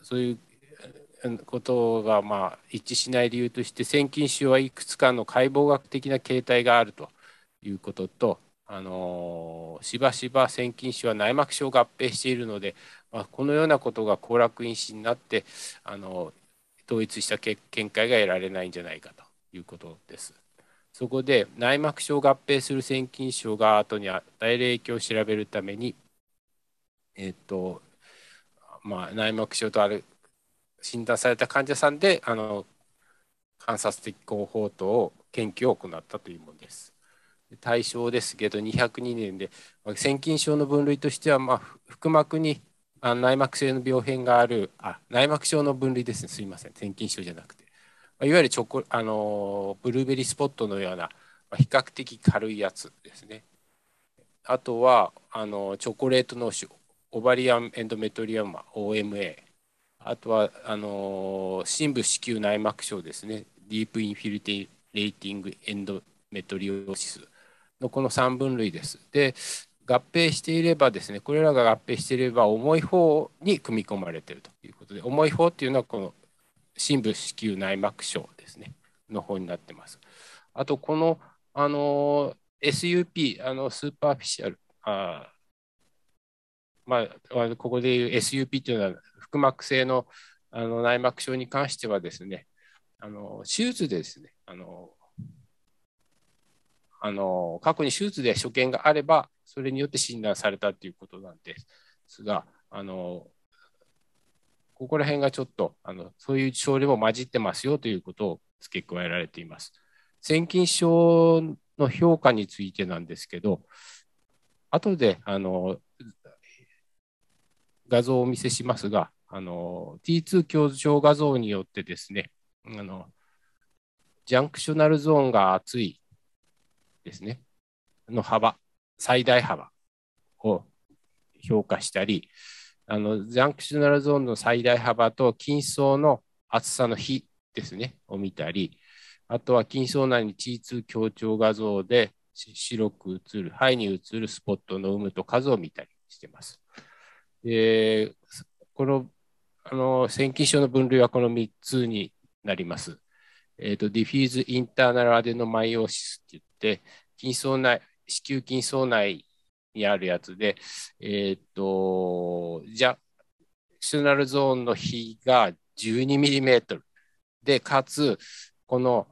そういうことがまあ一致しない理由として腺筋腫はいくつかの解剖学的な形態があるということとあのしばしば腺筋腫は内膜症合併しているので、まあ、このようなことが後楽因子になってあの統一した見解が得られないんじゃないかということです。そこで内膜症合併する腺筋症が後に与える影響を調べるために、えっとまあ、内膜症とある診断された患者さんであの観察的広報等を研究を行ったというものです。対象ですけど202年で腺筋症の分類としては、まあ、腹膜にあ内膜性の病変があるあ内膜症の分類ですね。すいません。腺筋症じゃなくて、まあ、いわゆるチョコあのブルーベリースポットのような、まあ、比較的軽いやつですね。あとはあのチョコレート脳腫オバリアンエンドメトリアマ OMA あとはあの深部子宮内膜症ですね deep infiltrating endometriosis のこの3分類です。で合併していればですねこれらが合併していれば重い方に組み込まれているということで重い方っていうのはこの深部子宮内膜症ですねの方になってます。あとこのあの SUP あの superficial あまあここでいう SUP っていうのは腹膜性のあの内膜症に関してはですね、あの手術でですね、あのあの過去に手術で所見があれば、それによって診断されたということなんですが、あのここら辺がちょっとあのそういう症例も混じってますよということを付け加えられています。腺筋症の評価についてなんですけど、後であの画像をお見せしますが、あの T2 強調画像によってですねあの junctional zone が厚いですねの幅最大幅を評価したり、あの junctional zone の最大幅と筋層の厚さの比ですね、を見たり、あとは筋層内に T2 強調画像で白く映る、肺に映るスポットの有無と数を見たりしています。でこのあの腺筋症の分類はこの3つになります。えーと、 diffuse internal adenomyosis って言って、筋層内、子宮筋層内にあるやつで、えっ、ー、と、 junctional zone の比が 12mm で、かつ、この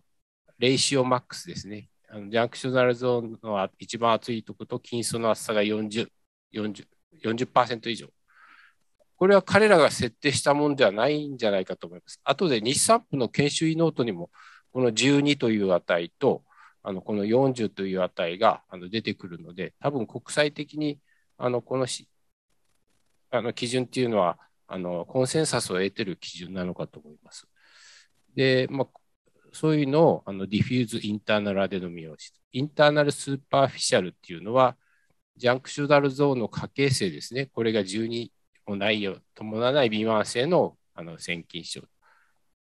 ratio max ですね。あの junctional zone の一番厚いところと筋層の厚さが40、40、40%以上。これは彼らが設定したものではないんじゃないかと思います。後で日産婦の研修医ノートにも、この12という値と、あのこの40という値があの出てくるので、多分国際的にあのこのしあの基準っていうのはあのコンセンサスを得てる基準なのかと思います。で、まあ、そういうのをあの diffuse internal adenomyosis。 internal superficial っていうのは、ジャンクシュダルゾーンの可形成ですね。これが12もないよ、伴わない敏腕性のあの腺筋症。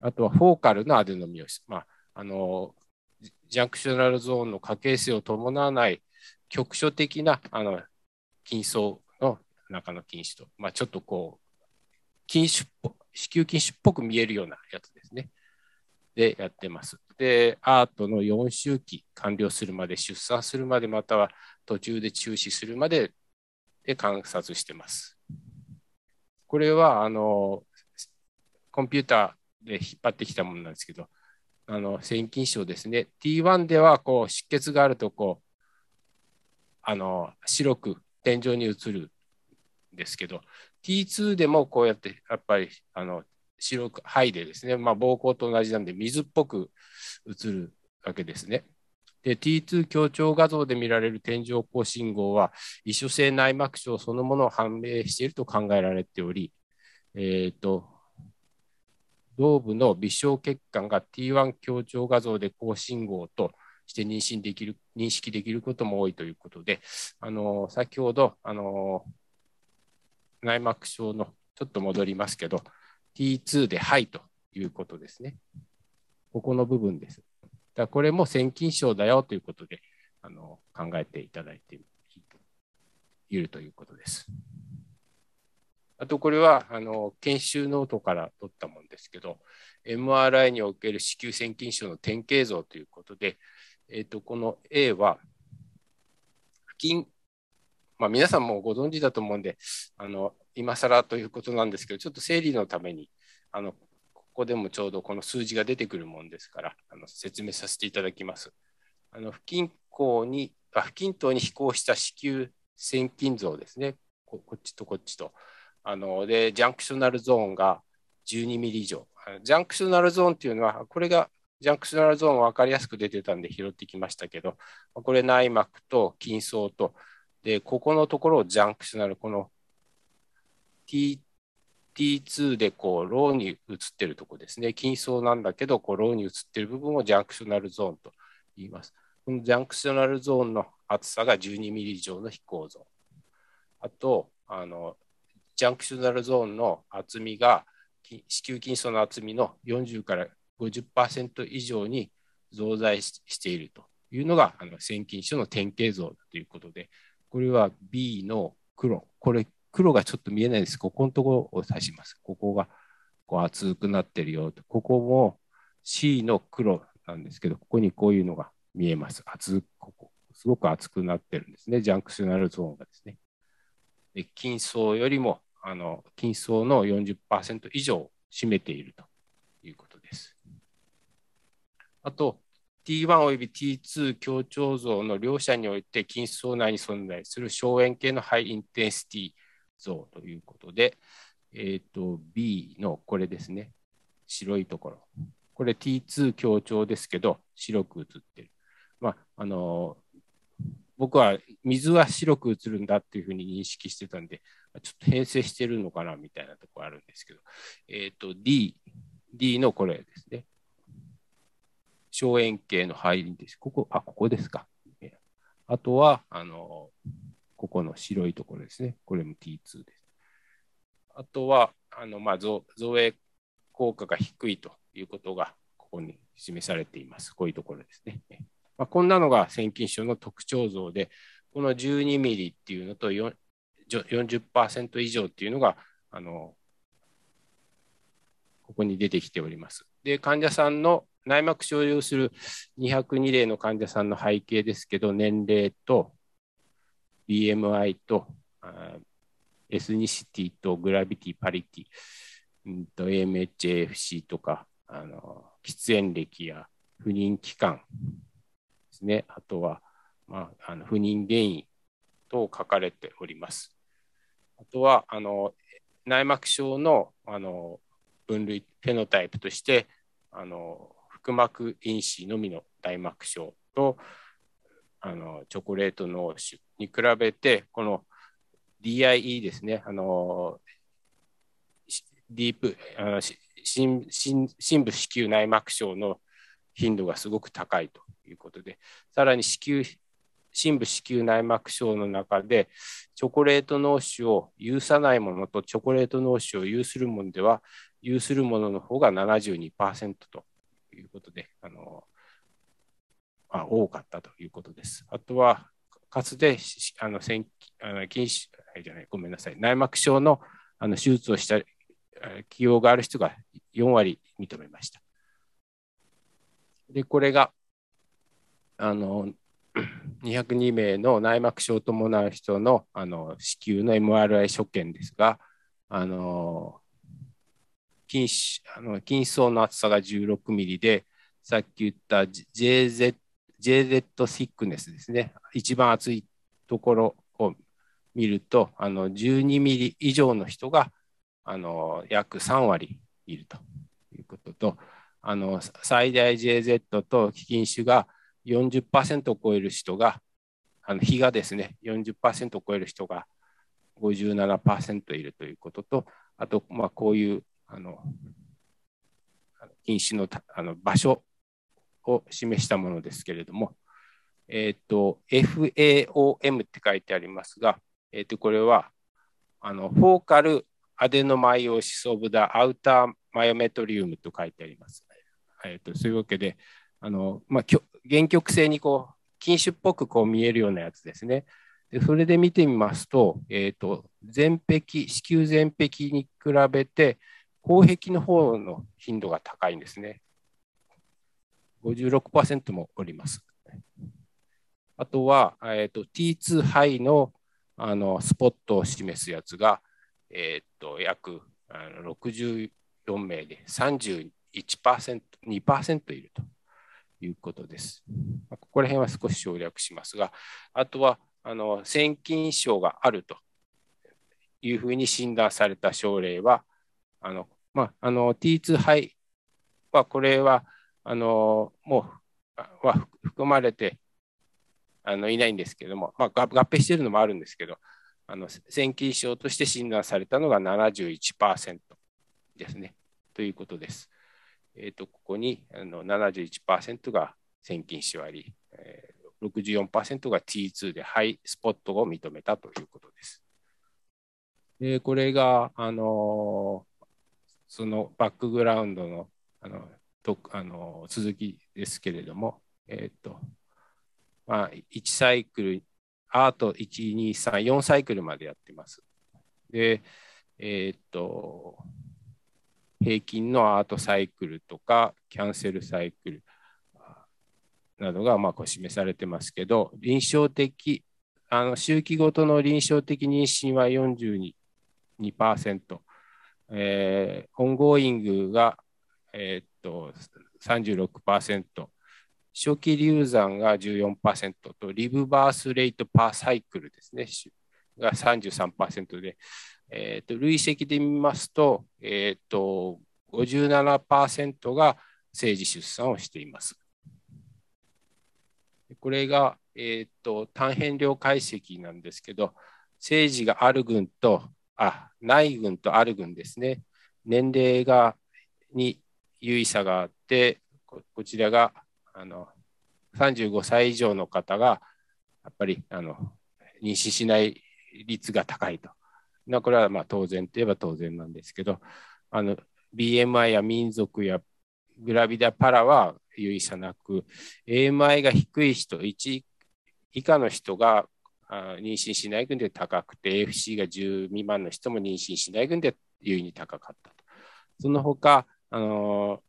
あとはフォーカルのアデノミオシス。まあ、あのジャンクショナルゾーンの可形成を伴わない局所的なあの筋層の中の筋腫と、まあ、ちょっとこう、筋腫っぽ子宮筋腫っぽく見えるようなやつですね。でやってます。で、アートの4周期完了するまで、出産するまで、または途中で中止するまでで観察してます。これは、あの、コンピューターで引っ張ってきたものなんですけど、あの、腺筋症ですね。T1 では、こう、出血があると、こう、あの、白く天井に映るんですけど、T2 でもこうやって、やっぱり、あの、白く、肺でですね、まあ、膀胱と同じなんで、水っぽく映るわけですね。で、T2 強調画像で見られる天井高信号は、異所性内膜症そのものを判明していると考えられており、えっ、ー、と、頭部の微小血管が T1 強調画像で高信号として認識できる認識できることも多いということで、あの先ほどあの内膜症のちょっと戻りますけど、T2 で肺ということですね。ここの部分です。だこれも線筋症だよということであの考えていただいているということです。あとこれはあの研修ノートから取ったものですけど、MRI における子宮線筋症の典型像ということで、えー、とこの A は、付近、まあ、皆さんもご存知だと思うんで、あの今更ということなんですけど、ちょっと整理のために、あのここでもちょうどこの数字が出てくるもんですから、あの説明させていただきます。あの不均衡にあ不均等に肥厚した子宮腺筋像ですねこ、こっちとこっちと。あので、 junctional zone が12ミリ以上。 junctional zone っていうのは、これが junctional zone 分かりやすく出てたんで拾ってきましたけど、これ内膜と筋層と、で、ここのところを junctional、この T T2 でこう low に写ってるとこですね。筋層なんだけど、こう low に写ってる部分を junctional zone と言います。この junctional zone の厚さが12ミリ以上の肥厚ゾーン。あと、あの junctional zone の厚みが子宮筋層の厚みの40から50%以上に増大しているというのがあの線筋症の典型像ということで、これは B の黒、これ黒がちょっと見えないです。ここのところを指します。ここがこう厚くなってるよと。ここも C の黒なんですけど、ここにこういうのが見えます。厚ここすごく厚くなってるんですね。ジャンクショナルゾーンがですね。で筋層よりもあの筋層の40%以上を占めているということです。あと、T1 および T2 強調像の両者において筋層内に存在する小円形のハイインテンシティ像ということで、えーと、B のこれですね、白いところ。これ T2 強調ですけど、白く映ってる。まあ、あの僕は水は白く映るんだっていうふうに認識してたんで、ちょっと編成してるのかなみたいなところあるんですけど、えっ、ー、と、D、D のこれですね。小円形の入りです。ここ、あ、ここですか。あとは、あの、ここの白いところですね。これも T2 です。あとは、あのまあ造影効果が低いということが、ここに示されています。こういうところですね。(laughs) まあ、こんなのが線筋症の特徴像で、この12ミリっていうのと40%以上っていうのが、あの、ここに出てきております。で、患者さんの内膜症を有する202例の患者さんの背景ですけど、年齢と BMI とエスニシティとグラビティ、パリティ、うんと、AMHAFC とか、あの喫煙歴や不妊期間ですね、あとは、まあ、あの不妊原因と書かれております。あとは、あの内膜症のあの分類、フェノタイプとして、あの腹膜因子のみの内膜症と、あのチョコレート脳腫に比べて、この DIE ですね、あのディープ、あの深部子宮内膜症の頻度がすごく高いということで、さらに子宮深部子宮内膜症の中で、チョコレート脳腫を有さないものとチョコレート脳腫を有するものでは、有するものの方が72%ということで、あのあ多かったということです。あとは、かつてあの禁止じゃない、ごめんなさい、内膜症のあの手術をした起用がある人が4割認めました。で、これが、あの、(coughs) 202名の内膜症を伴う人のあの子宮の MRI 所見ですが、あの筋あの筋層の厚さが16ミリで、さっき言った JZ, JZ シックネスですね、一番厚いところを見ると、あの12ミリ以上の人があの約3割いるということと、あの最大 JZ と筋腫が40%を超える人が、あの日がですね、40%を超える人が57%いるということと、あと、まあ、こういうあの飲酒のあの場所を示したものですけれども、えっ、ー、と、FAOM って書いてありますが、えっ、ー、と、これは、あの、フォーカルアデノマイオシスオブダアウターマヨメトリウムと書いてあります。えっ、ー、と、そういうわけで、あの、まあ、原曲性にこう、禁酒っぽくこう見えるようなやつですね。でそれで見てみますと、えっ、と、全壁、子宮全壁に比べて、後壁の方の頻度が高いんですね。56%もおります。あとは、えーと、T2 ハイのあのスポットを示すやつが、えーと、約あの64名で31%、2%いるということです。ここら辺は少し省略しますが、あとはあの腺筋症があるというふうに診断された症例は、あのまあ、あの T2 肺はこれはあのもうは含まれてあのいないんですけども、まあ、合併しているのもあるんですけど、あの腺筋症として診断されたのが71%ですね。ということです。えーと、ここにあの71%が線筋腫あり、えー、64%が T2 でハイスポットを認めたということです。でこれが、あのそのバックグラウンドのあのとあの続きですけれども、え、ー、とまあ、1サイクル、アート1、2、3、4サイクルまでやってます。で、え、ー、と、平均のアートサイクルとかキャンセルサイクルなどがまこう示されてますけど、臨床的、あの周期ごとの臨床的妊娠は42%、えー、 ongoing が、えー、と36%、初期流産が14%と、 live birth rate per cycle ですね、が33%で、えーと、累積で見ますと、えーと、57%が政治出産をしています。これが、えーと、単変量解析なんですけど、政治がある群と、あ、ない群とある群ですね。年齢がに優位差があって、こちらがあの35歳以上の方が、やっぱりあの妊娠しない率が高いと。これはまあ当然といえば当然なんですけど、あの BMI や民族やグラビダパラは有意差なく、AMI が低い人、1以下の人が妊娠しない群で高くて、AFC が10未満の人も妊娠しない群で優位に高かったと。その他、あの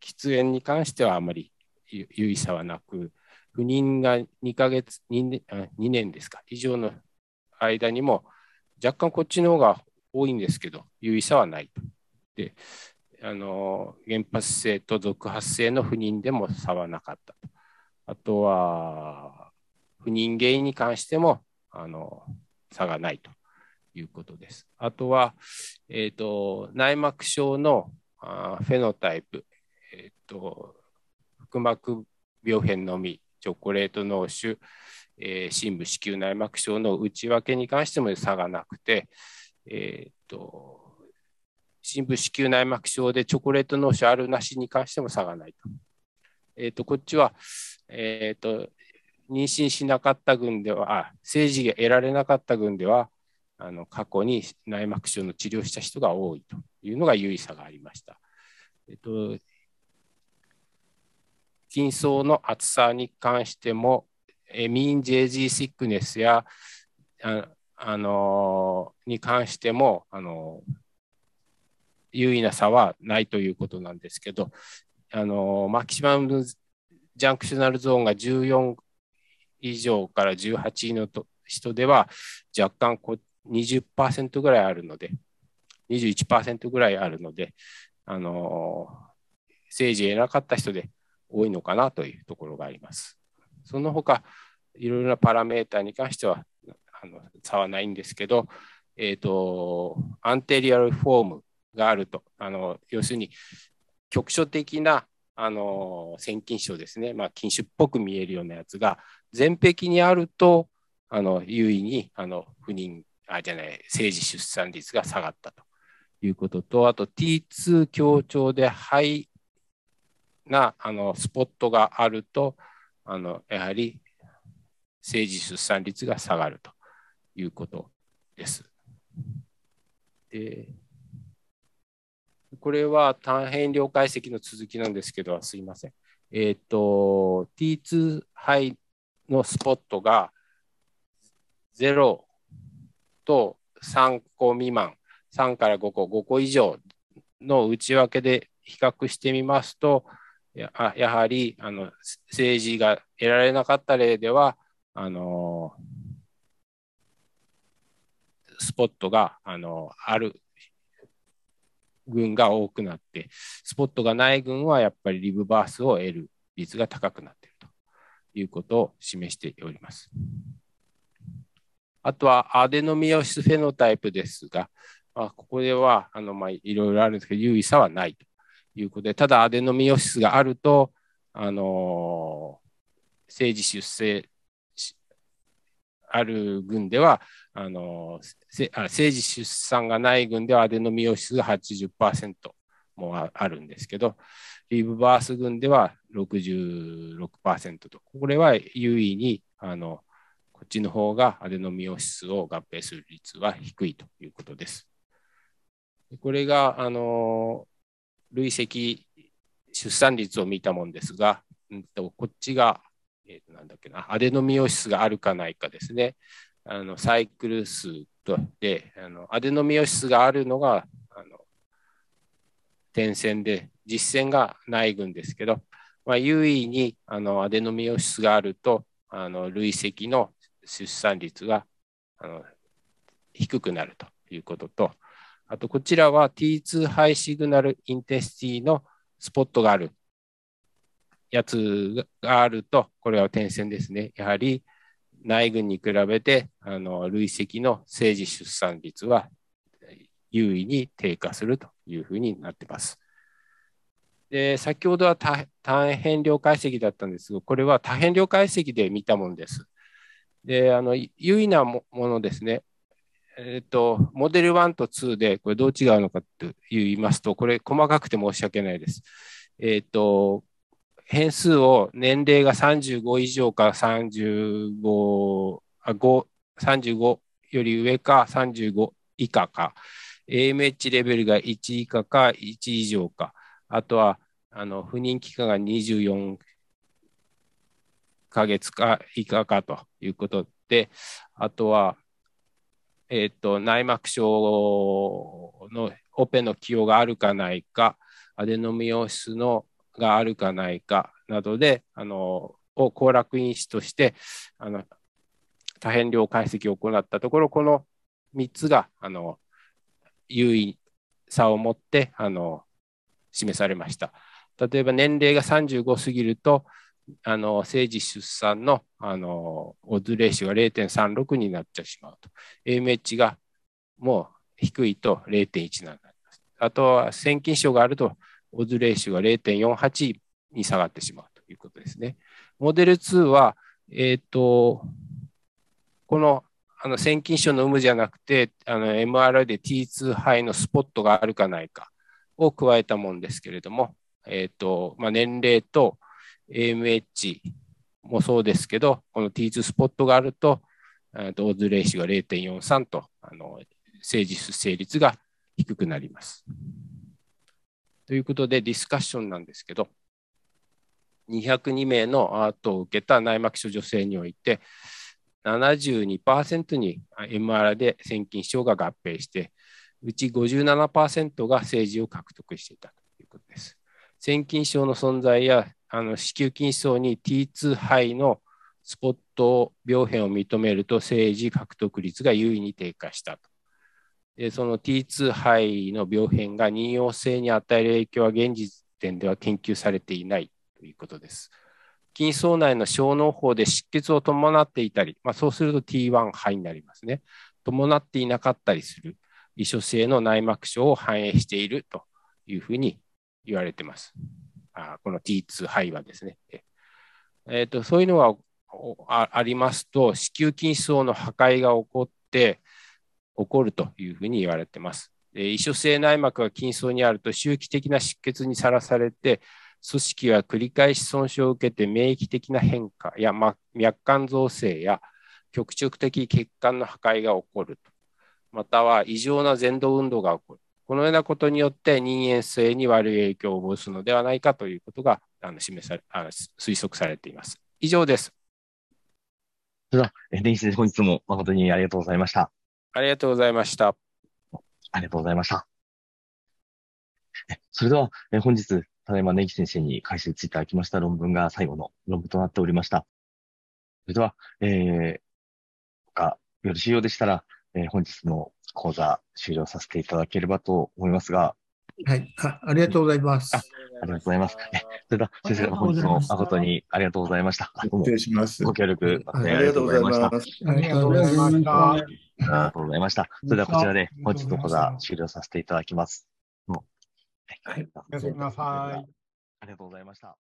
喫煙に関してはあまり有意差はなく、不妊が2ヶ月2年、2年ですか、以上の間にも、若干こっちの方が多いんですけど、有意差はないと。で、あの原発性と続発性の不妊でも差はなかったと。あとは、不妊原因に関してもあの差がないということです。あとは、えーと、内膜症のフェノタイプ、えーと、腹膜病変のみ、チョコレート脳腫、えー、深部子宮内膜症の内訳に関しても差がなくて、えーと、深部子宮内膜症でチョコレート脳腫あるなしに関しても差がないと。えーと、こっちは、えーと、妊娠しなかった群では、あ政治が得られなかった群では、あの過去に内膜症の治療した人が多いというのが優位差がありました。えっと、筋層の厚さに関しても、えミン JG シックネスやああのに関してもあの優位な差はないということなんですけど、あのマキシマムジャンクショナルゾーンが14以上から18のと人では若干こっ20%ぐらいあるので、21%ぐらいあるので、あの政治得なかった人で多いのかなというところがあります。その他、いろいろなパラメータに関してはあの差はないんですけど、えーと、アンテリアルフォームがあると、あの要するに局所的なあの腺筋症ですね、まあ、筋腫っぽく見えるようなやつが全壁にあるとあの優位にあの不妊あじゃない政治出産率が下がったということとあと T2 強調で肺なあのスポットがあるとあのやはり政治出産率が下がるということです。でこれは単変量解析の続きなんですけど、すいません。えっ、ー、と、T2 肺のスポットが0と3個未満、3から5個、5個以上の内訳で比較してみますと、ややはりあの政治が得られなかった例では、あのスポットがあのある群が多くなって、スポットがない群はやっぱりリブバースを得る率が高くなっているということを示しております。あとはアデノミオシスフェノタイプですが、まあ、ここではあの、まあ、いろいろあるんですけど、優位差はないということで、ただアデノミオシスがあると、あの政治出生ある群では、あの政治出産がない群ではアデノミオシスが80%もあるんですけど、リブバース群では66%と、これは優位にあのこっちの方がアデノミオシスを合併する率は低いということです。これがあの累積出産率を見たものですが、うんと、こっちが、えー、なんだっけな、 adenomyosis があるかないかですね。あのサイクル数とであの、 adenomyosis があるのがあの点線で、実線がない群ですけど、まあ、有意にあの adenomyosis があると、あの累積の出産率があの低くなるということと、あとこちらは T2 high signal intensity のスポットがあるやつがあると、これは点線ですね。やはり内群に比べてあの累積の政治出産率は優位に低下するというふうになっています。で先ほどは単変量解析だったんですが、これは多変量解析で見たものです。で、あの優位なものですね。えっと、モデル1と2でこれどう違うのかと言いますと、これ細かくて申し訳ないです。えっと、変数を年齢が35以上か35あ35より上か35以下か、AMH レベルが1以下か1以上か、あとはあの不妊期間が24ヶ月か以下かということで、あとは、えっ、ー、と、内膜症のオペの起用があるかないか、アデノミオシスのがあるかないかなどで、あの、を行楽因子として、あの、多変量解析を行ったところ、この3つが、あの、優位さを持って、あの、示されました。例えば年齢が35過ぎると、あの政治出産のあのオズレーションが0.36になってしまうと。AMH がもう低いと0.17になります。あとは腺筋症があるとオズレーションが0.48に下がってしまうということですね。モデル2は、え、ー、と、このあの腺筋症の有無じゃなくて、あの MRI で T2 肺のスポットがあるかないかを加えたものですけれども、え、ー、とまあ、年齢と AMH もそうですけど、この T2 スポットがあると、オーズレーシが0.43と、あの政治出生率が低くなります。ということで、ディスカッションなんですけど、202名のアートを受けた内膜症女性において、72%に MR で腺筋症が合併して、うち57%が政治を獲得していたということです。腺筋症の存在やあの子宮筋層に T2 肺のスポット病変を認めると政治獲得率が優位に低下したと。でその T2 肺の病変が妊用性に与える影響は現時点では研究されていないということです。筋層内の小脳胞で出血を伴っていたり、まあ、そうすると T1 肺になりますね。伴っていなかったりする異所性の内膜症を反映しているというふうに言われてます。あこの T2 肺はですね。えーと、そういうのがありますと、子宮筋層の破壊が起こって、起こるというふうに言われてます。異所性内膜が筋層にあると周期的な出血にさらされて、組織は繰り返し損傷を受けて免疫的な変化や脈管造成や局直的血管の破壊が起こると。または異常な前動運動が起こる。このようなことによって人間性に悪い影響を及ぼすのではないかということがあの示されあ推測されています。以上です。それでは、電子先生、本日も誠にありがとうございました。ありがとうございました。ありがとうございました。それでは、本日、ただいま根岸先生に解説いただきました論文が最後の論文となっておりました。それでは、えー、がよろしいようでしたら、えー、本日の講座終了させていただければと思いますが。はいあ、ありがとうございます。あありがとうございます。えそれでは、先生、本日も誠にありがとうございました。失礼します。ご協力、ありがとうございました。ありがとうございました。ありがとうございました。それでは、こちらで本日の講座終了させていただきます。はい。おやすみなさい。ありがとうございました。